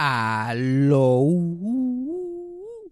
Aló.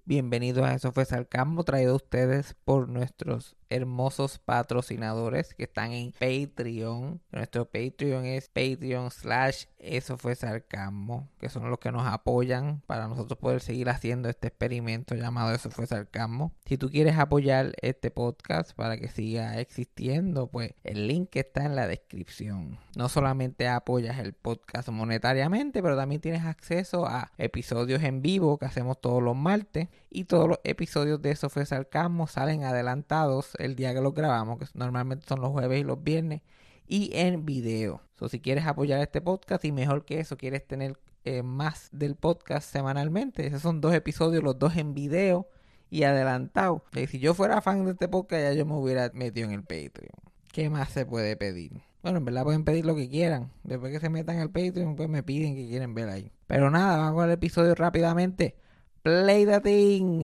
Bienvenidos a Eso fue Sarcasmo, traído a ustedes por nuestros hermosos patrocinadores que están en Patreon. Nuestro Patreon es Patreon slash Eso fue Sarcasmo, que son los que nos apoyan para nosotros poder seguir haciendo este experimento llamado Eso fue Sarcasmo. Si tú quieres apoyar este podcast para que siga existiendo, pues el link está en la descripción. No solamente apoyas el podcast monetariamente, pero también tienes acceso a episodios en vivo que hacemos todos los martes y todos los episodios de Eso fue Sarcasmo salen adelantados el día que los grabamos, que normalmente son los jueves y los viernes, y en video. So, si quieres apoyar este podcast y mejor que eso, quieres tener eh, más del podcast semanalmente, esos son dos episodios, los dos en video y adelantado. Y si yo fuera fan de este podcast, ya yo me hubiera metido en el Patreon. ¿Qué más se puede pedir? Bueno, en verdad pueden pedir lo que quieran. Después que se metan al Patreon, pues me piden que quieren ver ahí. Pero nada, vamos al episodio rápidamente. Play the thing.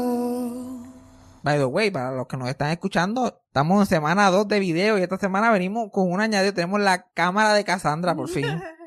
By the way, para los que nos están escuchando, estamos en semana 2 de video y esta semana venimos con un añadido. Tenemos la cámara de Cassandra por fin.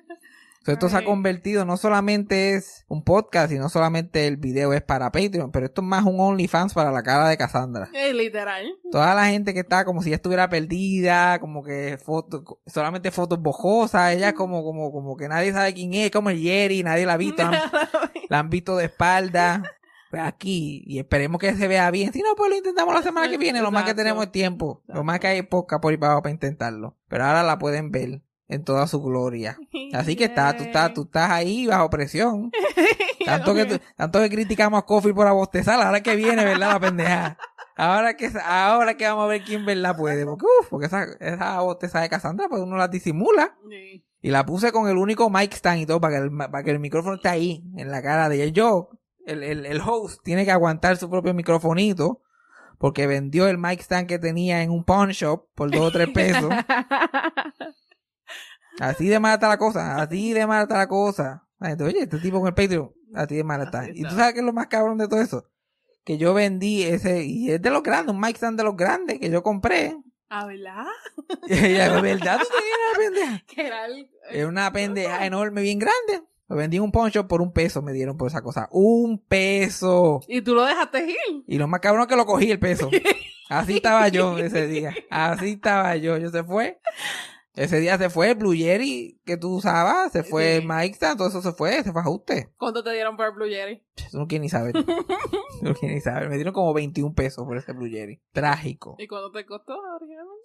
Esto se ha convertido, no solamente es un podcast y no solamente el video es para Patreon, pero esto es más un OnlyFans para la cara de Cassandra. Eh, literal. Toda la gente que está como si ella estuviera perdida, como que fotos, solamente fotos bojosas, ella como, como, como que nadie sabe quién es, como el Jerry, nadie la ha visto, la han, la han visto de espalda. Aquí, y esperemos que se vea bien. Si no, pues lo intentamos la semana que viene, lo más que tenemos es tiempo. Lo más que hay poca por ahí para intentarlo. Pero ahora la pueden ver en toda su gloria. Así que está, tú estás, tú estás ahí bajo presión. Tanto que, tanto que criticamos a Coffee por abostezar, ahora que viene, ¿verdad? La pendeja. Ahora que, ahora que vamos a ver quién verdad puede. Porque, uf, porque esa, esa bosteza de Cassandra, pues uno la disimula. Sí. Y la puse con el único mic stand y todo para que el, para que el micrófono esté ahí, en la cara de ella. Yo, el, el, el host, tiene que aguantar su propio microfonito. Porque vendió el mic stand que tenía en un pawn shop por dos o tres pesos. Así de mala está la cosa, así de mala está la cosa. Gente, Oye, este tipo con el Patreon, así de mala está. Y tú sabes que es lo más cabrón de todo eso. Que yo vendí ese, y es de los grandes, un mic stand de los grandes que yo compré. ¿Ah, verdad? Y ella, ¿de verdad tú tenías una pendeja? Que era el... Una pendeja enorme, bien grande. Vendí en un pawn shop por un peso, me dieron por esa cosa. Un peso. Y tú lo dejaste ir. Y lo más cabrón es que lo cogí el peso. Así estaba yo ese día. Así estaba yo. Yo se fue. Ese día se fue el Blue Jerry que tú usabas, se fue Sí. Mike todo eso se fue, se fue ajuste. ¿Cuánto te dieron por el Blue Jerry? Eso no quiere ni saber. no quiere ni saber. Me dieron como 21 pesos por ese Blue Jerry. Trágico. ¿Y cuánto te costó originalmente?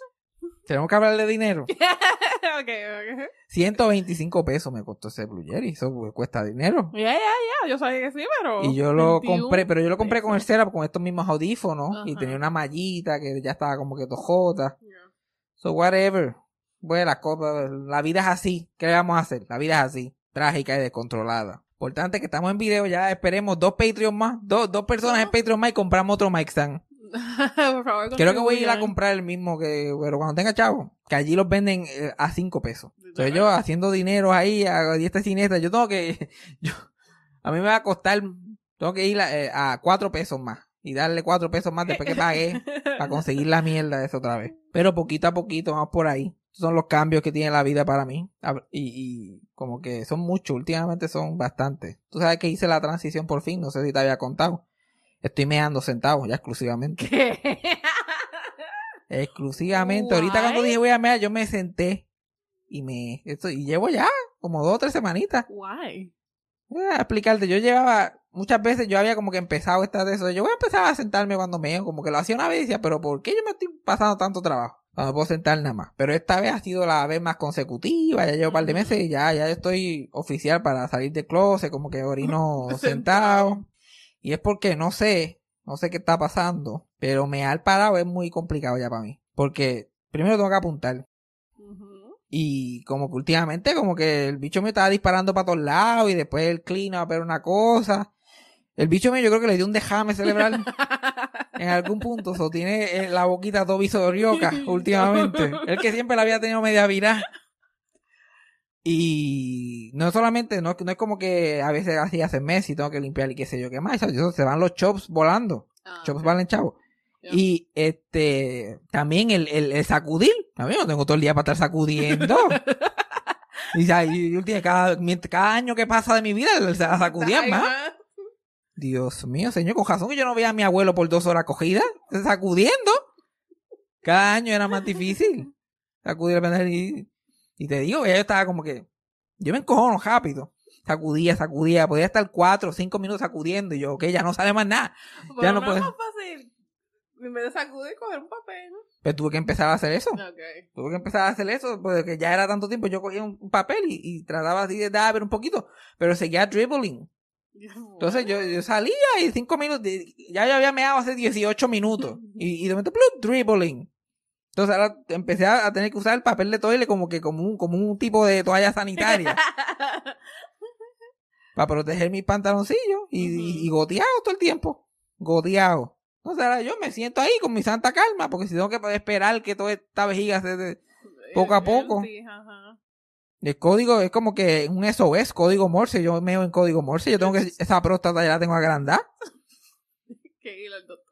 Tenemos que hablar de dinero. ok, ok. 125 pesos me costó ese Blue Jerry. Eso pues, cuesta dinero. Ya, ya, ya. Yo sabía que sí, pero... Y yo lo 21 compré, pero yo lo compré con el setup, con estos mismos audífonos. Y tenía una mallita que ya estaba como que tojota. So, whatever. Bueno, las cosas, la vida es así. ¿Qué vamos a hacer? La vida es así. Trágica y descontrolada. Importante que estamos en video ya. Esperemos dos Patreon más. Dos, dos personas en Patreon más y compramos otro mic stand. Por favor, Creo que voy a ir a comprar el mismo que, pero cuando tenga chavo. Que allí los venden eh, a 5 pesos. Entonces yo haciendo dinero ahí a diestra y siniestra. Yo tengo que, yo, a mí me va a costar, tengo que ir a, eh, a 4 pesos más. Y darle 4 pesos más después que pagué. para conseguir la mierda esa otra vez. Pero poquito a poquito, vamos por ahí. Son los cambios que tiene la vida para mí. A- Y, y como que son muchos, últimamente son bastantes. Tú sabes que hice la transición por fin, no sé si te había contado. Estoy meando sentado ya exclusivamente. ¿Qué? Exclusivamente. Ahorita cuando dije voy a mear, yo me senté. Y me, esto, y llevo ya como dos o tres semanitas. Guay. Voy a explicarte, yo llevaba muchas veces yo había como que empezado esta de eso. Yo voy a empezar a sentarme cuando meo, como que lo hacía una vez y decía, pero ¿por qué yo me estoy pasando tanto trabajo? Cuando puedo sentar nada más. Pero esta vez ha sido la vez más consecutiva, ya llevo un par de meses y ya, ya estoy oficial para salir de closet, como que orino sentado. Y es porque no sé, no sé qué está pasando, pero mear parado es muy complicado ya para mí. Porque primero tengo que apuntar. Y como que últimamente, como que el bicho me estaba disparando para todos lados y después el clean a ver una cosa. El bicho mío yo creo que le dio un dejame cerebral en algún punto. O tiene eh, la boquita todo visorioca últimamente. El que siempre la había tenido media virada. Y no solamente, no, no es como que a veces así hace meses y tengo que limpiar y qué sé yo qué más. Eso, se van los chops volando. Ah, Chops valen chavo. Y este también el, el, el sacudir. También no tengo todo el día para estar sacudiendo. y, ya, y tiene cada, cada año que pasa de mi vida la sacudía más. Dios mío, señor, con razón que yo no veía a mi abuelo por dos horas cogida, sacudiendo. Cada año era más difícil. Sacudir el pendejo y, y te digo, ya yo estaba como que. Yo me encojono rápido. Sacudía, sacudía. Podía estar cuatro o cinco minutos sacudiendo. Y yo, ok, ya no sale más nada. Pero Ya no no puedes. es más fácil. En vez de sacudir, coger un papel. Pero tuve que empezar a hacer eso. Tuve que empezar a hacer eso, porque ya era tanto tiempo. Yo cogía un papel y, y trataba así de dar un poquito, pero seguía dribbling. Entonces yo, yo salía y cinco minutos, ya yo había meado hace 18 minutos. Y, y de momento, dribbling. Entonces ahora empecé a, a tener que usar el papel de toile como que como un, como un tipo de toalla sanitaria para proteger mis pantaloncillos y, y, y goteado todo el tiempo. Goteado. Entonces ahora yo me siento ahí con mi santa calma, porque si tengo que esperar que toda esta vejiga se... de- Poco a poco. Sí, ajá. El código es como que un SOS, código Morse. Yo meo en código Morse. Yo tengo que. Esa próstata ya la tengo agrandada. Que ir al doctor.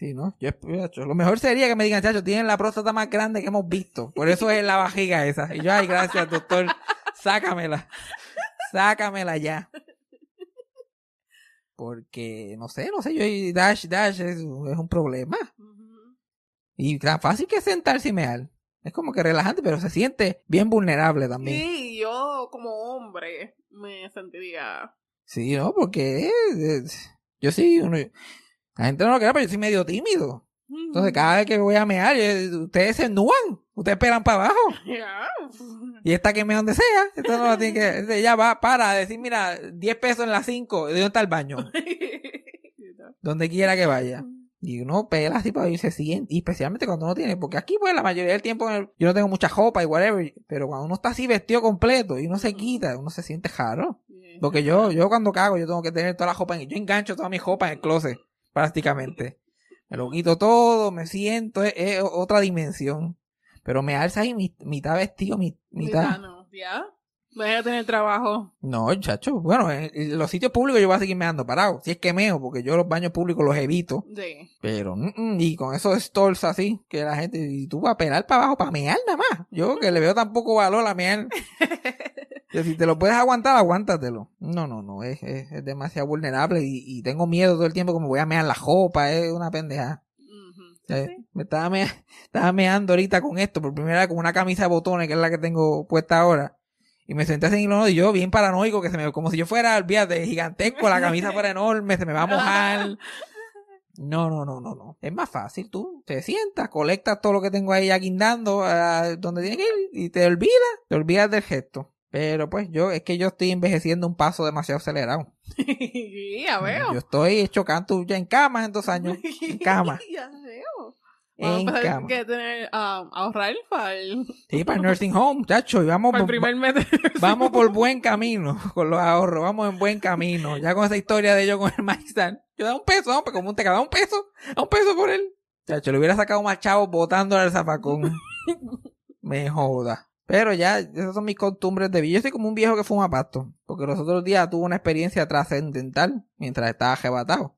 Sí, ¿no? Yo, yo- lo mejor sería que me digan, chacho, tienen la próstata más grande que hemos visto. Por eso es la vajiga esa. Y yo, ay, gracias, doctor. Sácamela. Sácamela ya. Porque, no sé, no sé, yo Dash, Dash es, es un problema. Y tan fácil que sentarse y mear. Es como que relajante, pero se siente bien vulnerable también. Sí, yo como hombre me sentiría. Sí, ¿no? Porque eh, eh, yo sí, uno- la gente no lo cree, pero yo soy medio tímido. Entonces, cada vez que voy a mear, yo- ustedes se ennúan, ustedes esperan para abajo. Y esta que mea donde sea, esta no la tiene que, ya va para decir, mira, 10 pesos en las 5, ¿de dónde está el baño? Donde quiera que vaya. Y uno pela así para irse siguiente, y especialmente cuando uno tiene, porque aquí pues la mayoría del tiempo yo no tengo mucha ropa y whatever, pero cuando uno está así vestido completo y uno se quita, uno se siente raro. Porque yo, yo cuando cago, yo tengo que tener toda la ropa en, yo engancho toda mi ropa en el closet, prácticamente. Me lo quito todo, me siento, es, es otra dimensión. Pero me alza ahí mi- mitad vestido, mi- mitad. Mira, no, ¿Ya? Voy a tener trabajo. No, chacho, bueno, en, en los sitios públicos yo voy a seguir meando parado. Si es que meo, porque yo los baños públicos los evito. Sí. Pero, mm, y con esos stalls así, que la gente, y tú vas a pelar para abajo para mear nada más. Yo que le veo tan poco valor a mear. Si te lo puedes aguantar, aguántatelo. No, no, no, es, es, es demasiado vulnerable y, y tengo miedo todo el tiempo que me voy a mear la jopa, es una pendeja. Ujú. Eh, Sí. Me estaba, me, estaba meando ahorita con esto, por primera vez con una camisa de botones, que es la que tengo puesta ahora. Y me senté el uno y yo bien paranoico, que se me, como si yo fuera, olvídate, gigantesco, la camisa fuera enorme, se me va a mojar. No, no, no, no, no. Es más fácil, tú te sientas, colectas todo lo que tengo ahí ya guindando a donde tiene que ir y te olvidas, te olvidas del gesto. Pero pues yo, es que yo estoy envejeciendo un paso demasiado acelerado. Ya veo. Yo estoy hecho canto ya en cama en dos años. En cama. ya veo. En Vamos cama. que tener, ah, ahorrar para el, Sí, para el nursing home, chacho, y vamos, por- primer mes. vamos por buen camino con los ahorros, vamos en buen camino. Ya con esa historia de yo con el maizal. Yo da un peso, hombre, como un te da un peso, da un peso por él. Chacho, le hubiera sacado más chavos botando al zafacón. Me joda. Pero ya, esas son mis costumbres de vida. Yo soy como un viejo que fuma pasto. Porque los otros días tuve una experiencia trascendental mientras estaba arrebatado.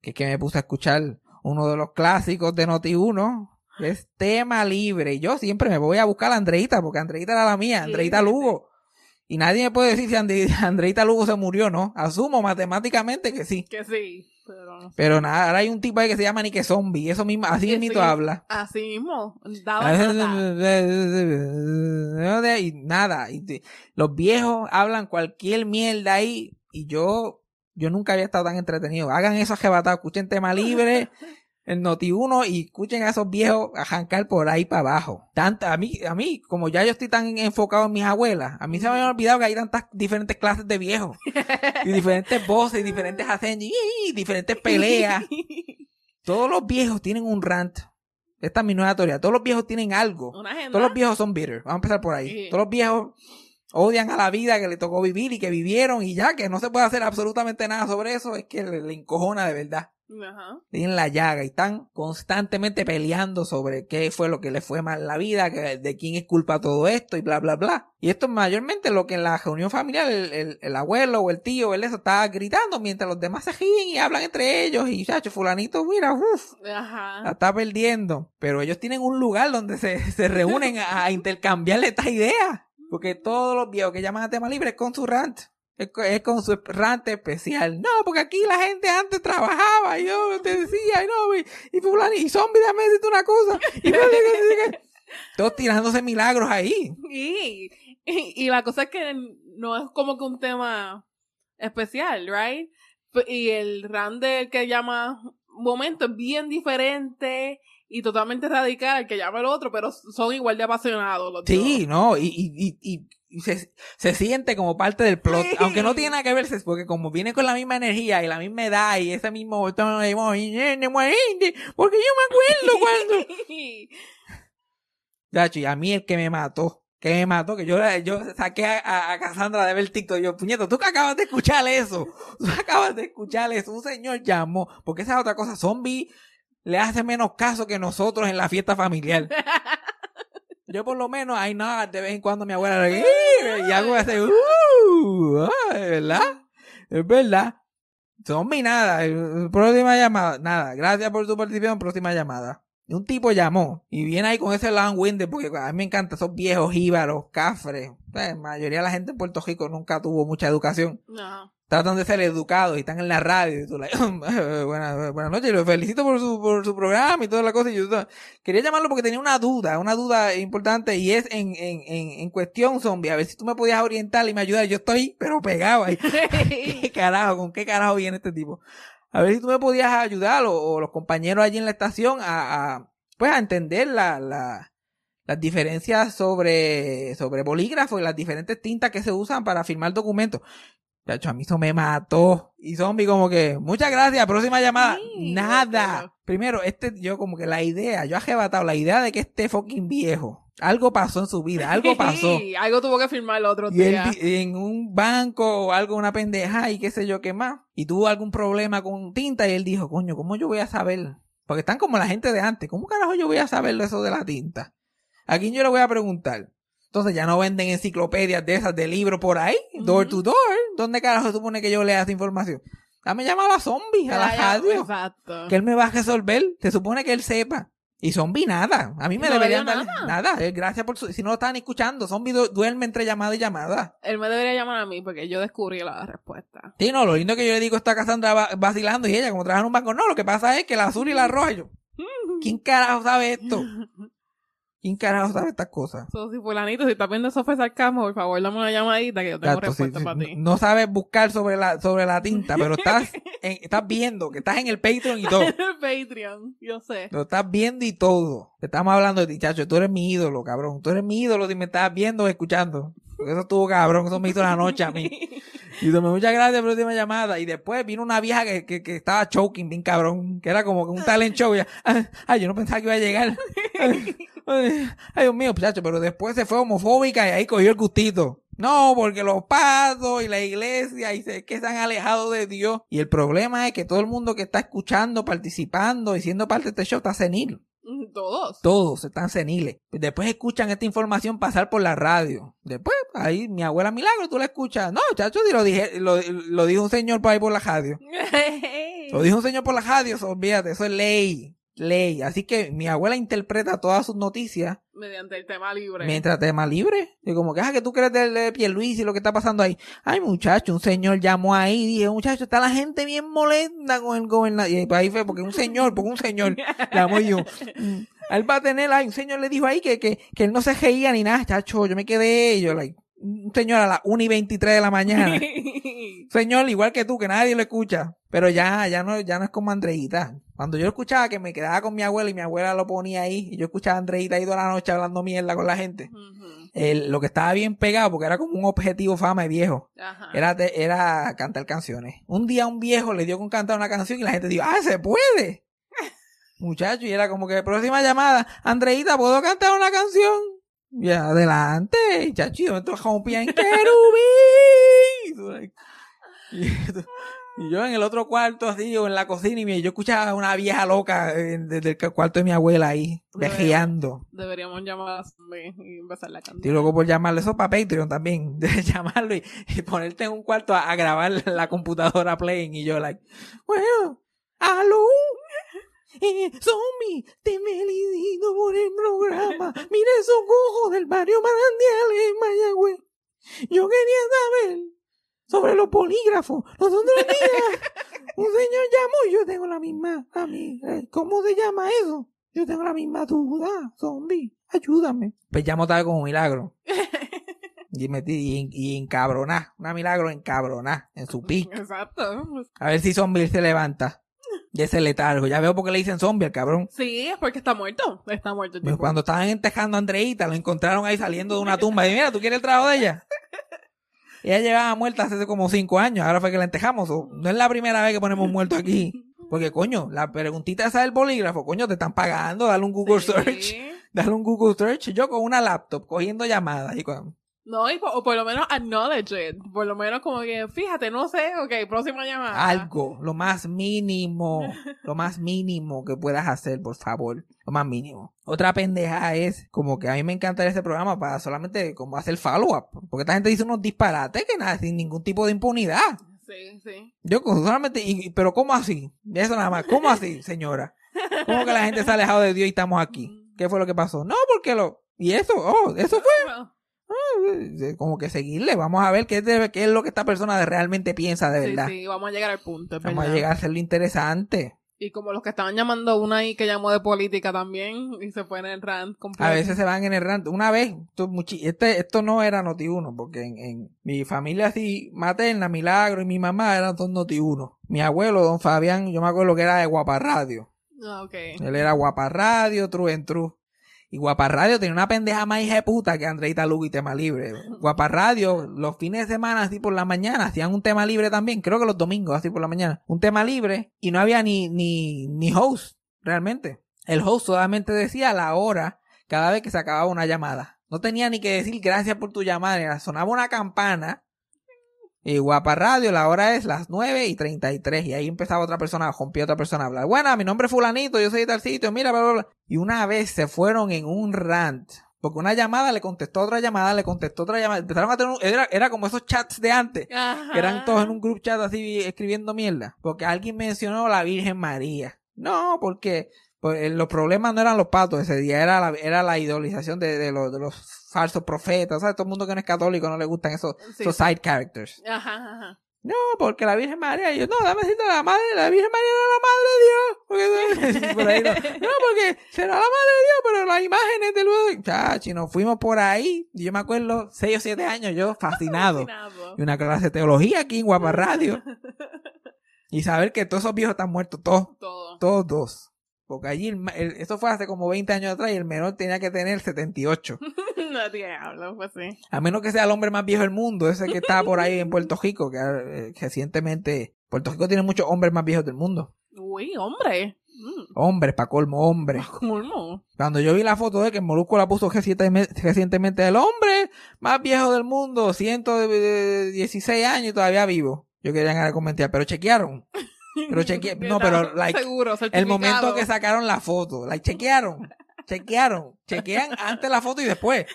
Que es que me puse a escuchar uno de los clásicos de Noti1. que Es tema libre. Y yo siempre me voy a buscar a Andreita, porque Andreita era la mía, Andreita Lugo. Y nadie me puede decir si Andre- Andreita Lugo se murió, ¿no? Asumo matemáticamente que sí. Que sí, pero... Pero nada, ahora hay un tipo ahí que se llama Nike Zombie. Eso mismo, así mismo sí. habla. Así mismo. Daba y nada y los viejos hablan cualquier mierda ahí y yo yo nunca había estado tan entretenido. Hagan eso arrebatado, escuchen tema libre, el Noti 1 y escuchen a esos viejos arrancar por ahí para abajo. Tanto, a mí, a mí, como ya yo estoy tan enfocado en mis abuelas, a mí se me había olvidado que hay tantas diferentes clases de viejos. y diferentes voces, y diferentes acentos, y diferentes peleas. Todos los viejos tienen un rant. Esta es mi nueva teoría. Todos los viejos tienen algo. Todos los viejos son bitter. Vamos a empezar por ahí. Todos los viejos odian a la vida que le tocó vivir y que vivieron y ya que no se puede hacer absolutamente nada sobre eso. Es que le, le encojona de verdad. Ajá. Tienen la llaga y están constantemente peleando sobre qué fue lo que le fue mal en la vida, que, de quién es culpa todo esto y bla, bla, bla. Y esto es mayormente lo que en la reunión familiar el, el- el abuelo o el tío, el eso, está gritando mientras los demás se ríen y hablan entre ellos y chacho, fulanito, mira, uff, la está perdiendo. Pero ellos tienen un lugar donde se, se reúnen a, a intercambiarle estas ideas. Porque todos los viejos que llaman a tema libre es con su rant. Es con, su rant especial. No, porque aquí la gente antes trabajaba. Y yo te decía, y no, y, y fulano, y zombie, déjame decirte una cosa. Todos tirándose milagros ahí. Y, y, la cosa es que no es como que un tema especial, right? Y el run del que llama momento es bien diferente y totalmente radical al que llama el otro, pero son igual de apasionados los Sí, dos. no, y, y, y, y- se, se siente como parte del plot, Sí. aunque no tiene nada que verse, porque como viene con la misma energía y la misma edad y ese mismo tono de porque yo me acuerdo cuando... Dacho, y a mí el que me mató, que me mató, que yo, yo saqué a, a- a Cassandra de ver el TikTok, yo, puñeto, tú que acabas de escuchar eso, tú acabas de escuchar eso, un señor llamó, porque esa es otra cosa, zombie le hace menos caso que nosotros en la fiesta familiar. Yo por lo menos, hay nada, de vez en cuando mi abuela y hago ese, uh, ah, es verdad, es verdad. Zombie nada, eh, próxima llamada, nada, gracias por tu participación, próxima llamada. Y un tipo llamó y viene ahí con ese long winded porque a mí me encanta esos viejos jíbaros, cafres. La mayoría de la gente en Puerto Rico nunca tuvo mucha educación. No. Tratan de ser educados y están en la radio. Y tú, like, buenas, buenas noches, lo felicito por su, por su programa y toda la cosa. Y yo quería llamarlo porque tenía una duda, una duda importante y es en, en, en, en cuestión zombie. A ver si tú me podías orientar y me ayudar. Yo estoy, pero pegado ahí. ¿Qué carajo? ¿Con qué carajo viene este tipo? A ver si tú me podías ayudar o, o los compañeros allí en la estación a, a pues a entender la, la, las diferencias sobre, sobre bolígrafo y las diferentes tintas que se usan para firmar documentos. Chacho, a mí eso me mató. Y zombie como que, muchas gracias, próxima llamada. Sí, Nada. Primero, este, yo como que la idea, yo arrebatado la idea de que este fucking viejo, algo pasó en su vida, algo pasó. Sí, algo tuvo que firmar el otro Y día. en un banco o algo, una pendeja y qué sé yo qué más. Y tuvo algún problema con tinta y él dijo, coño, ¿cómo yo voy a saber? Porque están como la gente de antes. ¿Cómo carajo yo voy a saber eso de la tinta? ¿A quién yo le voy a preguntar? Entonces ya no venden enciclopedias de esas de libros por ahí, door to door. ¿Dónde carajo se supone que yo lea esa información? Dame llamar a zombie, a la ya, radio. Exacto. Que él me va a resolver. Se supone que él sepa. Y zombie nada. A mí me No deberían dar nada. nada. Eh, Gracias por su... Si no lo estaban escuchando, zombie du- duerme entre llamada y llamada. Él me debería llamar a mí porque yo descubrí la respuesta. Sí, no, lo lindo que yo le digo está Cassandra va- vacilando y ella como trabaja en un banco. No, lo que pasa es que la azul y la roja. yo, ¿quién carajo sabe esto? ¿Quién carajo sabe estas cosas? So, si fulanito, si estás viendo eso fue sarcasmo, por favor, dame una llamadita que yo tengo sí, respuesta para ti. no sabes buscar sobre la, sobre la tinta, pero estás, en- estás viendo que estás en el Patreon y todo. Patreon, yo sé. Lo estás viendo y todo. Te estamos hablando de ti, chacho. Tú eres mi ídolo, cabrón. Tú eres mi ídolo si me estás viendo o escuchando. Porque eso estuvo cabrón. Eso me hizo la noche a mí. Y tomé muchas gracias por la última llamada. Y después vino una vieja que, que, que estaba choking bien cabrón. Que era como un talent show. Y ella, "Ah, ay, yo no pensaba que iba a llegar. Ay, Dios mío, chacho. Pero después se fue homofóbica y ahí cogió el gustito. No, porque los pasos y la iglesia y se, que se han alejado de Dios. Y el problema es que todo el mundo que está escuchando, participando y siendo parte de este show está senil. Todos. Todos están seniles. Después escuchan esta información pasar por la radio. Después, ahí mi abuela Milagro, tú la escuchas. No, chacho, si lo, dije, lo, lo dijo un señor por ahí por la radio. Lo dijo un señor por la radio, olvídate, eso es ley. Ley. Así que mi abuela interpreta todas sus noticias Mediante el tema libre. mientras tema libre. Y como que, ah, que tú crees del de Pierluis y lo que está pasando ahí. Ay, muchacho, un señor llamó ahí y dije, muchacho, está la gente bien molesta con el gobernador. Y ahí fue porque un señor, porque un señor llamó yo. mm, Él va a tener, ay, un señor le dijo ahí que, que, que él no se reía ni nada, chacho. Yo me quedé, yo, like, señor a las 1 y 23 de la mañana. señor igual que tú, que nadie lo escucha. Pero ya, ya no, ya no es como Andreita. Cuando yo escuchaba que me quedaba con mi abuela y mi abuela lo ponía ahí, y yo escuchaba a Andreita ahí toda la noche hablando mierda con la gente. El- lo que estaba bien pegado, porque era como un objetivo fama de viejo, Ajá. era, te- era cantar canciones. Un día un viejo le dio con cantar una canción y la gente dijo, ¡ah, se puede! Muchacho, y era como que próxima llamada, Andreita, ¿puedo cantar una canción? Y adelante, y chacho, y yo me rompía en querubín. Y, y yo en el otro cuarto así, o en la cocina, y yo escuchaba a una vieja loca eh, desde el cuarto de mi abuela ahí, vejeando. Deberíamos llamar a Zombie y empezar la canción. Estoy loco por llamarle eso para Patreon también. De llamarlo y, y ponerte en un cuarto a, a grabar la computadora playing. Y yo, like, bueno, aló. Eh, zombie, te felicito por el programa. Mira esos ojos del barrio Marandial en Mayagüez. Yo quería saber sobre los polígrafos. Los otros días, un señor llamó y yo tengo la misma. A mí, eh, ¿Cómo se llama eso? Yo tengo la misma duda, zombie. Ayúdame. Pues llamo tal como milagro. Y metí y, y encabroná. Una milagro encabroná en su pico. Exacto. A ver si zombie se levanta. De ese letargo. Ya veo por qué le dicen zombie al cabrón. Sí, es porque está muerto. Está muerto el Pues cuando estaban entejando a Andreita, lo encontraron ahí saliendo de una tumba. Y mira, ¿tú quieres el trabajo de ella? Ella llevaba muerta hace como cinco años. Ahora fue que la entejamos. O- No es la primera vez que ponemos muerto aquí. Porque, coño, la preguntita esa del bolígrafo, coño, te están pagando. Dale un Google Sí. Search. Dale un Google Search. Yo con una laptop cogiendo llamadas. Y con... No, y por, o por lo menos acknowledge it. Por lo menos como que, fíjate, no sé, ok, próxima llamada. algo, lo más mínimo, lo más mínimo que puedas hacer, por favor, lo más mínimo. Otra pendeja es como que a mí me encanta este programa para solamente como hacer follow-up, porque esta gente dice unos disparates que nada, sin ningún tipo de impunidad. Sí, sí. Yo solamente, y- pero ¿cómo así? Eso nada más, ¿cómo así, señora? ¿Cómo que la gente se ha alejado de Dios y estamos aquí? ¿Qué fue lo que pasó? No, porque lo... Y eso, oh, eso fue como que seguirle, vamos a ver qué, debe- qué es lo que esta persona realmente piensa de sí, verdad. sí, vamos a llegar al punto. es Vamos a llegar a hacerlo interesante. Y como los que estaban llamando una ahí que llamó de política también y se fue en el rant completo. A veces se van en el rant. Una vez, esto, este, esto no era Noti 1, porque en, en mi familia así materna, Milagro y mi mamá eran todos Noti 1. Mi abuelo, don Fabián, yo me acuerdo que era de Guapa Radio. Ah, ok. Él era Guapa Radio, True en True. Y Guapa Radio tenía una pendeja más hija de puta que Andreita Lugo y Tema Libre. Guapa Radio, los fines de semana, así por la mañana, hacían un tema libre también. Creo que los domingos, así por la mañana. Un tema libre y no había ni, ni, ni host, realmente. El host solamente decía la hora cada vez que se acababa una llamada. No tenía ni que decir gracias por tu llamada. Sonaba una campana. Y Guapa Radio, la hora es las 9 y 33. Y ahí empezaba otra persona, rompía otra persona a hablar. Bueno, mi nombre es Fulanito, yo soy de tal sitio, mira, bla, bla, bla. Y una vez se fueron en un rant. Porque una llamada le contestó otra llamada, le contestó otra llamada. Empezaron a tener un- era, era como esos chats de antes. Ajá. Que eran todos en un group chat así escribiendo mierda. Porque alguien mencionó la Virgen María. No, porque pues, eh, los problemas no eran los patos ese día, era la, era la idolización de, de los, de los falsos profetas. ¿sabes? Todo el mundo que no es católico no le gustan esos, Sí, esos side characters. Ajá, ajá. No, porque la Virgen María. Y yo, no, dame decirte la madre, la Virgen María era la madre de Dios. Porque, por ahí no, no, porque será la madre de Dios, pero las imágenes de luego. Chachi, nos fuimos por ahí. Y yo me acuerdo, 6 o 7 años, yo fascinado. Fascinado. Y una clase de teología aquí en Guapa Radio. Y saber que todos esos viejos están muertos, todos, Todo. todos. Porque allí, el ma- el- eso fue hace como 20 años atrás y el menor tenía que tener 78. no diablo, pues sí. A menos que sea el hombre más viejo del mundo, ese que está por ahí en Puerto Rico, que eh, recientemente... Puerto Rico tiene muchos hombres más viejos del mundo. Uy, hombre. Mm, Hombres, pa' colmo, hombres. colmo. Cuando yo vi la foto de que Molusco la puso recientemente, recientemente el hombre más viejo del mundo, 116 años y todavía vivo. Yo quería comentar, pero chequearon. Pero chequea, no, pero like, Seguro, el momento que sacaron la foto, like, chequearon, chequearon, chequean antes la foto y después.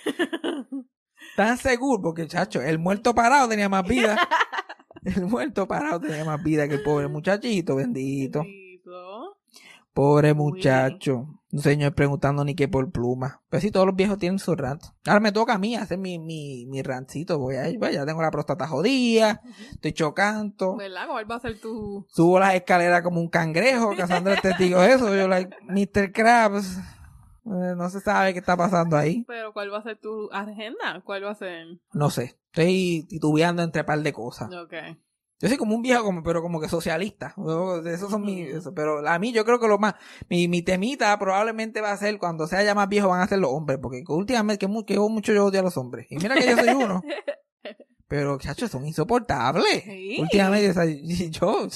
Tan seguro, porque chacho, el muerto parado tenía más vida. El muerto parado tenía más vida que el pobre muchachito. Bendito. Pobre muchacho. Un señor preguntando ni qué por pluma. Pero sí, todos los viejos tienen su rant. Ahora me toca a mí hacer mi, mi, mi rantcito. Voy a, pues, ya tengo la próstata jodida. Estoy chocando. ¿Verdad? ¿Cuál va a ser tu...? Subo las escaleras como un cangrejo. Cassandra es testigo eso. Yo, like, Mr. Krabs. Eh, no se sabe qué está pasando ahí. Pero ¿cuál va a ser tu agenda? ¿Cuál va a ser? No sé. Estoy titubeando entre par de cosas. Ok. Yo soy como un viejo, como, pero como que socialista. Esos son mis, eso. Pero a mí yo creo que lo más, mi, mi temita probablemente va a ser cuando sea ya más viejo van a ser los hombres, porque últimamente que, que mucho yo odio a los hombres. Y mira que yo soy uno. Pero, chacho, son insoportables. Sí. Últimamente, o sea, yo,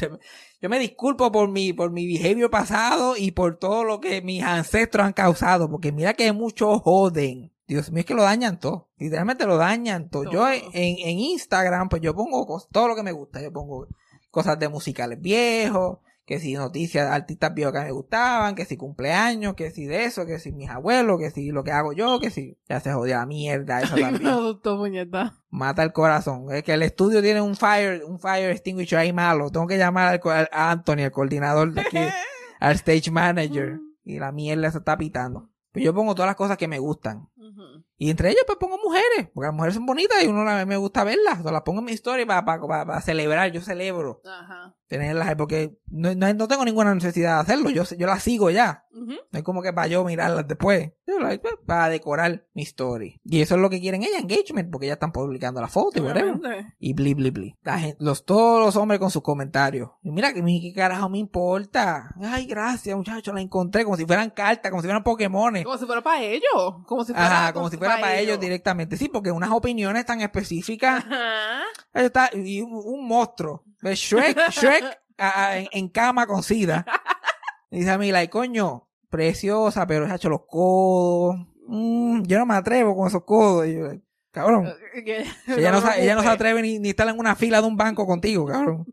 yo me disculpo por mi, por mi behavior pasado y por todo lo que mis ancestros han causado, porque mira que muchos joden. Dios mío, es que lo dañan todo. Literalmente lo dañan todo. Yo en, en Instagram, pues yo pongo cos- todo lo que me gusta. Yo pongo cosas de musicales viejos, que si noticias artistas viejos que me gustaban, que si cumpleaños, que si de eso, que si mis abuelos, que si lo que hago yo, que si ya se jodía la mierda, eso Me también asustó, puñeta. mata el corazón. Es que el estudio tiene un fire, un fire extinguisher ahí malo. Tengo que llamar al, a Anthony, el coordinador de aquí, al stage manager. Y la mierda se está pitando. Pues yo pongo todas las cosas que me gustan. Y entre ellas pues pongo mujeres, porque las mujeres son bonitas y uno la- me gusta verlas. Entonces las pongo en mi historia para, para, para celebrar. Yo celebro Ajá. Tenerlas, porque no, no, no tengo ninguna necesidad de hacerlo. Yo, yo las sigo ya. No es como que para yo mirarlas después. Yo las- pues, para decorar mi story. Y eso es lo que quieren ellas, engagement, porque ya están publicando la foto y whatever. Y bli, bli, bli. La gente- los, todos los hombres con sus comentarios. Y mira que mi qué carajo me importa. Ay, gracias, muchachos, la encontré como si fueran cartas, como si fueran Pokémones. Como si fuera para ellos. Como si fuera, Ajá, como si fuera para ellos directamente. Sí, porque unas opiniones tan específicas. Ajá. Está, y un, un monstruo. Ve, Shrek, Shrek a- a- en, en cama con sida. Dice a mí, like, coño, preciosa, pero ha hecho los codos. Mm, yo no me atrevo con esos codos. Y yo, like, cabrón. Ella no, ella no se atreve ni, ni estar en una fila de un banco contigo, cabrón.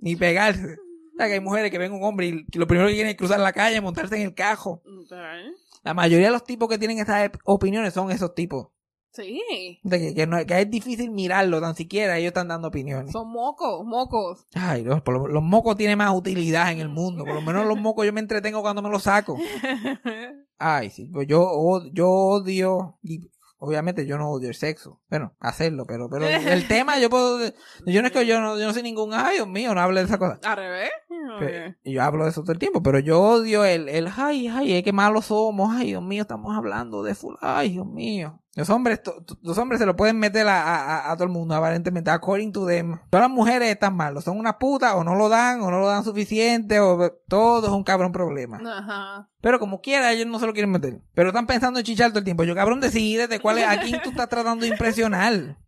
Ni pegarse. O sea, que hay mujeres que ven un hombre y lo primero que quieren es cruzar la calle, montarse en el cajo. La mayoría de los tipos que tienen esas opiniones son esos tipos. Sí. De que, que, no- que es difícil mirarlo tan siquiera, ellos están dando opiniones. Son mocos, mocos. Ay, los, por lo- los mocos tienen más utilidad en el mundo. Por lo menos los mocos yo me entretengo cuando me los saco. Ay, sí, pues yo, yo odio, y obviamente yo no odio el sexo. Bueno, hacerlo, pero, pero el tema yo puedo, yo no es que yo no, yo no soy ningún, ay, Dios mío, no hable de esa cosa. Al revés. Y yo hablo de eso todo el tiempo, pero yo odio el, el, ay, ay, qué malos somos, ay, Dios mío, estamos hablando de full, ay, Dios mío. Los hombres, los hombres se lo pueden meter a, a- a- a todo el mundo, aparentemente, according to them. Todas las mujeres están malos, son unas putas, o no lo dan, o no lo dan suficiente, o todo es un cabrón problema. Ajá. Pero como quiera, ellos no se lo quieren meter. Pero están pensando en chichar todo el tiempo. Yo, cabrón, decídete cuál es, a quién tú estás tratando de impresionar.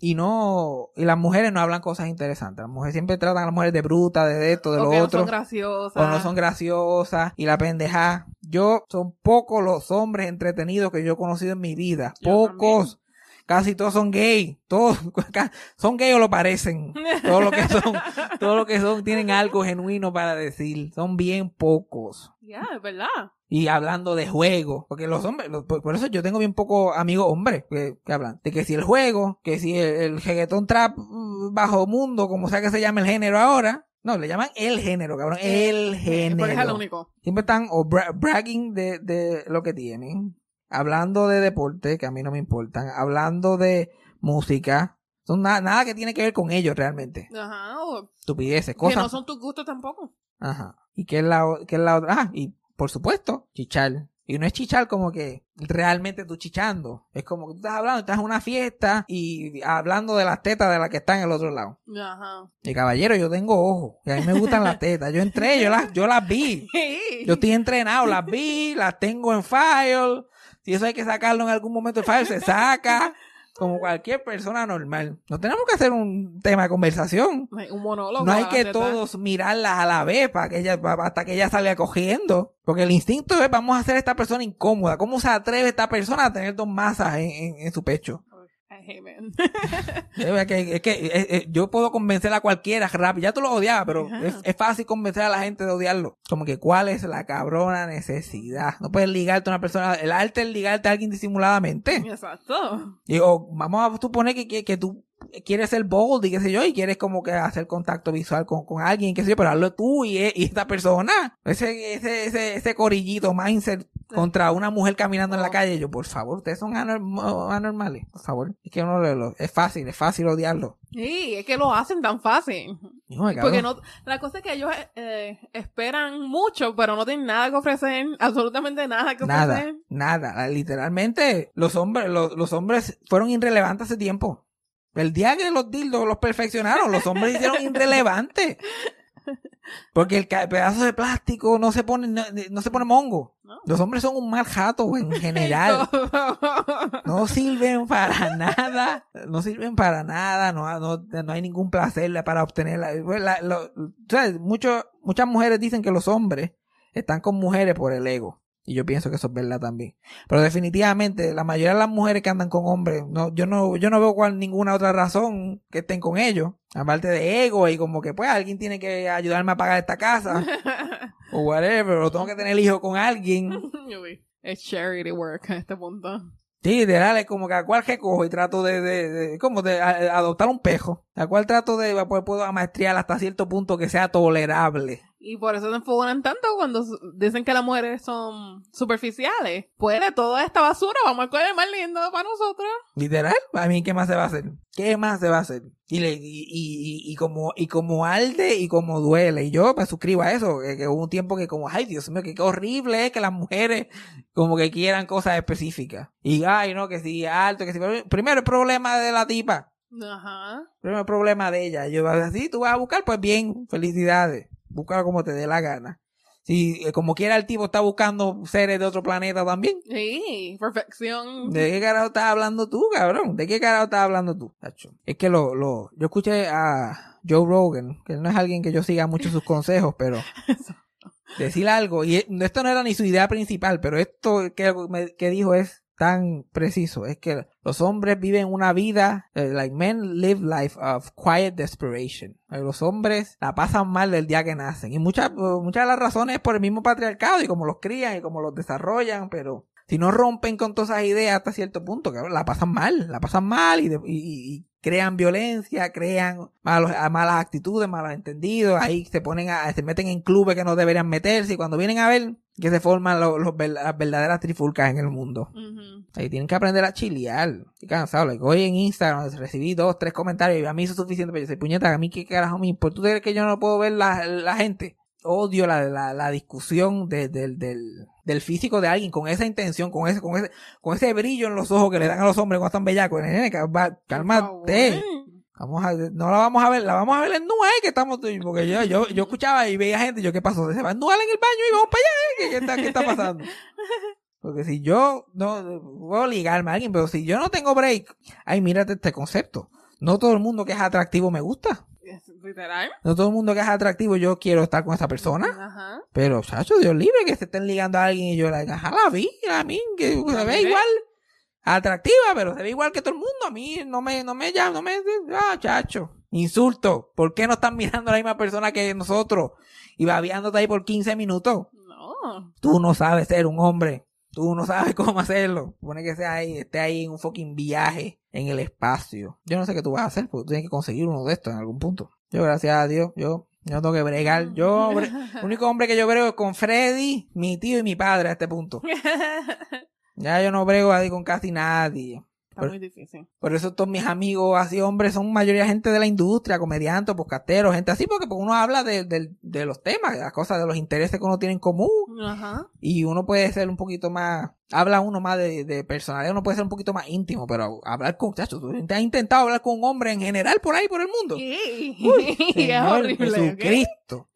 Y no, y las mujeres no hablan cosas interesantes. Las mujeres siempre tratan a las mujeres de bruta, de esto, de O lo que no otro. son graciosas. o no son graciosas. Y la pendeja. Yo, son pocos los hombres entretenidos que yo he conocido en mi vida. Yo Pocos. Casi todos son gay. Todos son gay o lo parecen. Todo lo que son, todo lo que son tienen algo genuino para decir. Son bien pocos. Ya, es verdad. Y hablando de juego, porque los hombres, los- por, por eso yo tengo bien pocos amigos hombres que, que hablan de que si el juego, que si el, el reggaetón trap mm, bajo mundo, como sea que se llame el género ahora, no, le llaman el género, cabrón, el género. Porque es el único. Siempre están o bra- bragging de, de lo que tienen, hablando de deporte, que a mí no me importan, hablando de música, son na- nada que tiene que ver con ellos realmente. Ajá. o Estupideces, que cosas. no son tus gustos tampoco. Ajá. ¿Y qué es la, qué es la otra? Ah, y por supuesto, chichar. Y no es chichar como que realmente tú chichando. Es como que tú estás hablando, estás en una fiesta y hablando de las tetas de la que está en el otro lado. Ajá. Y caballero, yo tengo ojos. Y a mí me gustan las tetas. Yo entré, yo las, yo las vi. Yo estoy entrenado, las vi, las tengo en file. Si eso hay que sacarlo en algún momento del file, se saca. Como cualquier persona normal. No tenemos que hacer un tema de conversación. Un monólogo. No hay que todos mirarlas a la vez para que ella, hasta que ella salga cogiendo. Porque el instinto es vamos a hacer a esta persona incómoda. ¿Cómo se atreve esta persona a tener dos masas en, en- en su pecho? Es que, es que yo puedo convencer a cualquiera rápido. Ya tú lo odiabas, pero es, es fácil convencer a la gente de odiarlo. Como que cuál es la cabrona necesidad. No puedes ligarte a una persona. El arte es ligarte a alguien disimuladamente. Exacto. Y, o vamos a suponer que, que, que tú quieres ser bold y qué sé yo, y quieres como que hacer contacto visual con, con alguien, qué sé yo, pero hazlo tú y, y esta persona. Ese, ese, ese, ese corillito mindset contra una mujer caminando en la calle. Yo, por favor, ustedes son anorm- anormales, por favor. Es que uno lo, lo- es fácil, es fácil odiarlo. Sí, es que lo hacen tan fácil. Hijo de Porque no, la cosa es que ellos eh, esperan mucho, pero no tienen nada que ofrecer, absolutamente nada que Nada, ofrecer. nada. Literalmente, los hombres, los, los hombres fueron irrelevantes hace tiempo. El día que los dildos los perfeccionaron, los hombres hicieron irrelevantes. Porque el pedazo de plástico no se pone, no, no se pone mongo. No. Los hombres son un mal jato en general. No sirven para nada. No sirven para nada. No, no, no hay ningún placer para obtenerla. Pues la- ¿sabes? Mucho- muchas mujeres dicen que los hombres están con mujeres por el ego. Y yo pienso que eso es verdad también. Pero definitivamente, la mayoría de las mujeres que andan con hombres, no, yo no, yo no veo cuál ninguna otra razón que estén con ellos. Aparte de ego y como que pues alguien tiene que ayudarme a pagar esta casa. o whatever. O tengo que tener hijo con alguien. es charity work a este punto. Sí, literal, es como que a cuál que cojo y trato de, de, de- como de a- adoptar un pejo. A cuál trato de, pues puedo amaestriar hasta cierto punto que sea tolerable. Y por eso se enfocan tanto cuando dicen que las mujeres son superficiales. Pues de toda esta basura vamos a coger el más lindo para nosotros. Literal, a mí, ¿qué más se va a hacer? ¿Qué más se va a hacer? Y, le, y, y, y, como, y como arde y como duele. Y yo me suscribo a eso, que, que hubo un tiempo que como, ay Dios mío, que qué horrible es que las mujeres como que quieran cosas específicas. Y ay, no, que si alto, que si... Primero el problema de la tipa. Ajá. Primero el problema de ella. Yo así, tú vas a buscar, pues bien, felicidades. Búscalo como te dé la gana. Si eh, como quiera el tipo está buscando seres de otro planeta también. Sí, perfección. ¿De qué carajo estás hablando tú, cabrón? ¿De qué carajo estás hablando tú? Tacho? Es que lo, lo, yo escuché a Joe Rogan, que no es alguien que yo siga mucho sus consejos, pero decir algo, y esto no era ni su idea principal, pero esto que, que dijo es tan preciso, es que los hombres viven una vida, eh, like men live life of quiet desperation. Eh, Los hombres la pasan mal del día que nacen. Y muchas, muchas de las razones es por el mismo patriarcado y cómo los crían y cómo los desarrollan, pero si no rompen con todas esas ideas hasta cierto punto, cabrón, la pasan mal, la pasan mal y, de- y- y crean violencia, crean malos, malas actitudes, malos entendidos, ahí se ponen a, se meten en clubes que no deberían meterse y cuando vienen a ver que se forman los, los las verdaderas trifulcas en el mundo. Ahí tienen que aprender a chilear. Estoy cansado. like, hoy en Instagram recibí dos, tres comentarios y a mí eso es suficiente. Pero yo soy puñeta, a mí qué carajo me importa. ¿Tú crees que yo no puedo ver la, la gente? Odio la, la, la discusión de- del, del, del físico de alguien con esa intención, con ese, con ese, con ese brillo en los ojos que le dan a los hombres cuando están bellacos. Nene, Cálmate. Vamos a, no la vamos a ver, la vamos a ver en Nua, eh, que estamos, porque yo, yo, yo escuchaba y veía gente, yo, ¿qué pasó? Se va ennuar en el baño y vamos para allá, eh, ¿qué, qué está, qué está pasando? Porque si yo no puedo ligarme a alguien, pero si yo no tengo break, ay, mírate este concepto. No todo el mundo que es atractivo me gusta. Literal. No todo el mundo que es atractivo yo quiero estar con esa persona. Ajá. Pero, chacho, Dios libre que se estén ligando a alguien y yo la ajá, la vi, a mí, que se ve igual. Atractiva, pero se ve igual que todo el mundo. A mí no me, no me llama, no me, ah, chacho. Insulto. ¿Por qué no están mirando a la misma persona que nosotros? Y babeándote ahí por 15 minutos. No. Tú no sabes ser un hombre. Tú no sabes cómo hacerlo. Pone que sea ahí, esté ahí en un fucking viaje en el espacio. Yo no sé qué tú vas a hacer, porque tú tienes que conseguir uno de estos en algún punto. Yo, gracias a Dios, yo, yo no tengo que bregar. Yo, bre- el único hombre que yo brego es con Freddy, mi tío y mi padre a este punto. Ya yo no brego ahí con casi nadie. Está muy difícil. Por eso todos mis amigos así hombres son mayoría gente de la industria, comediantes, podcasteros, gente así, porque uno habla de, de- de los temas, de las cosas, de los intereses que uno tiene en común. Ajá. Y uno puede ser un poquito más, habla uno más de, de personalidad, uno puede ser un poquito más íntimo, pero hablar con, chacho, tú has intentado hablar con un hombre en general por ahí, por el mundo. Sí. Uy, es Señor horrible. ¿ok? Jesucristo.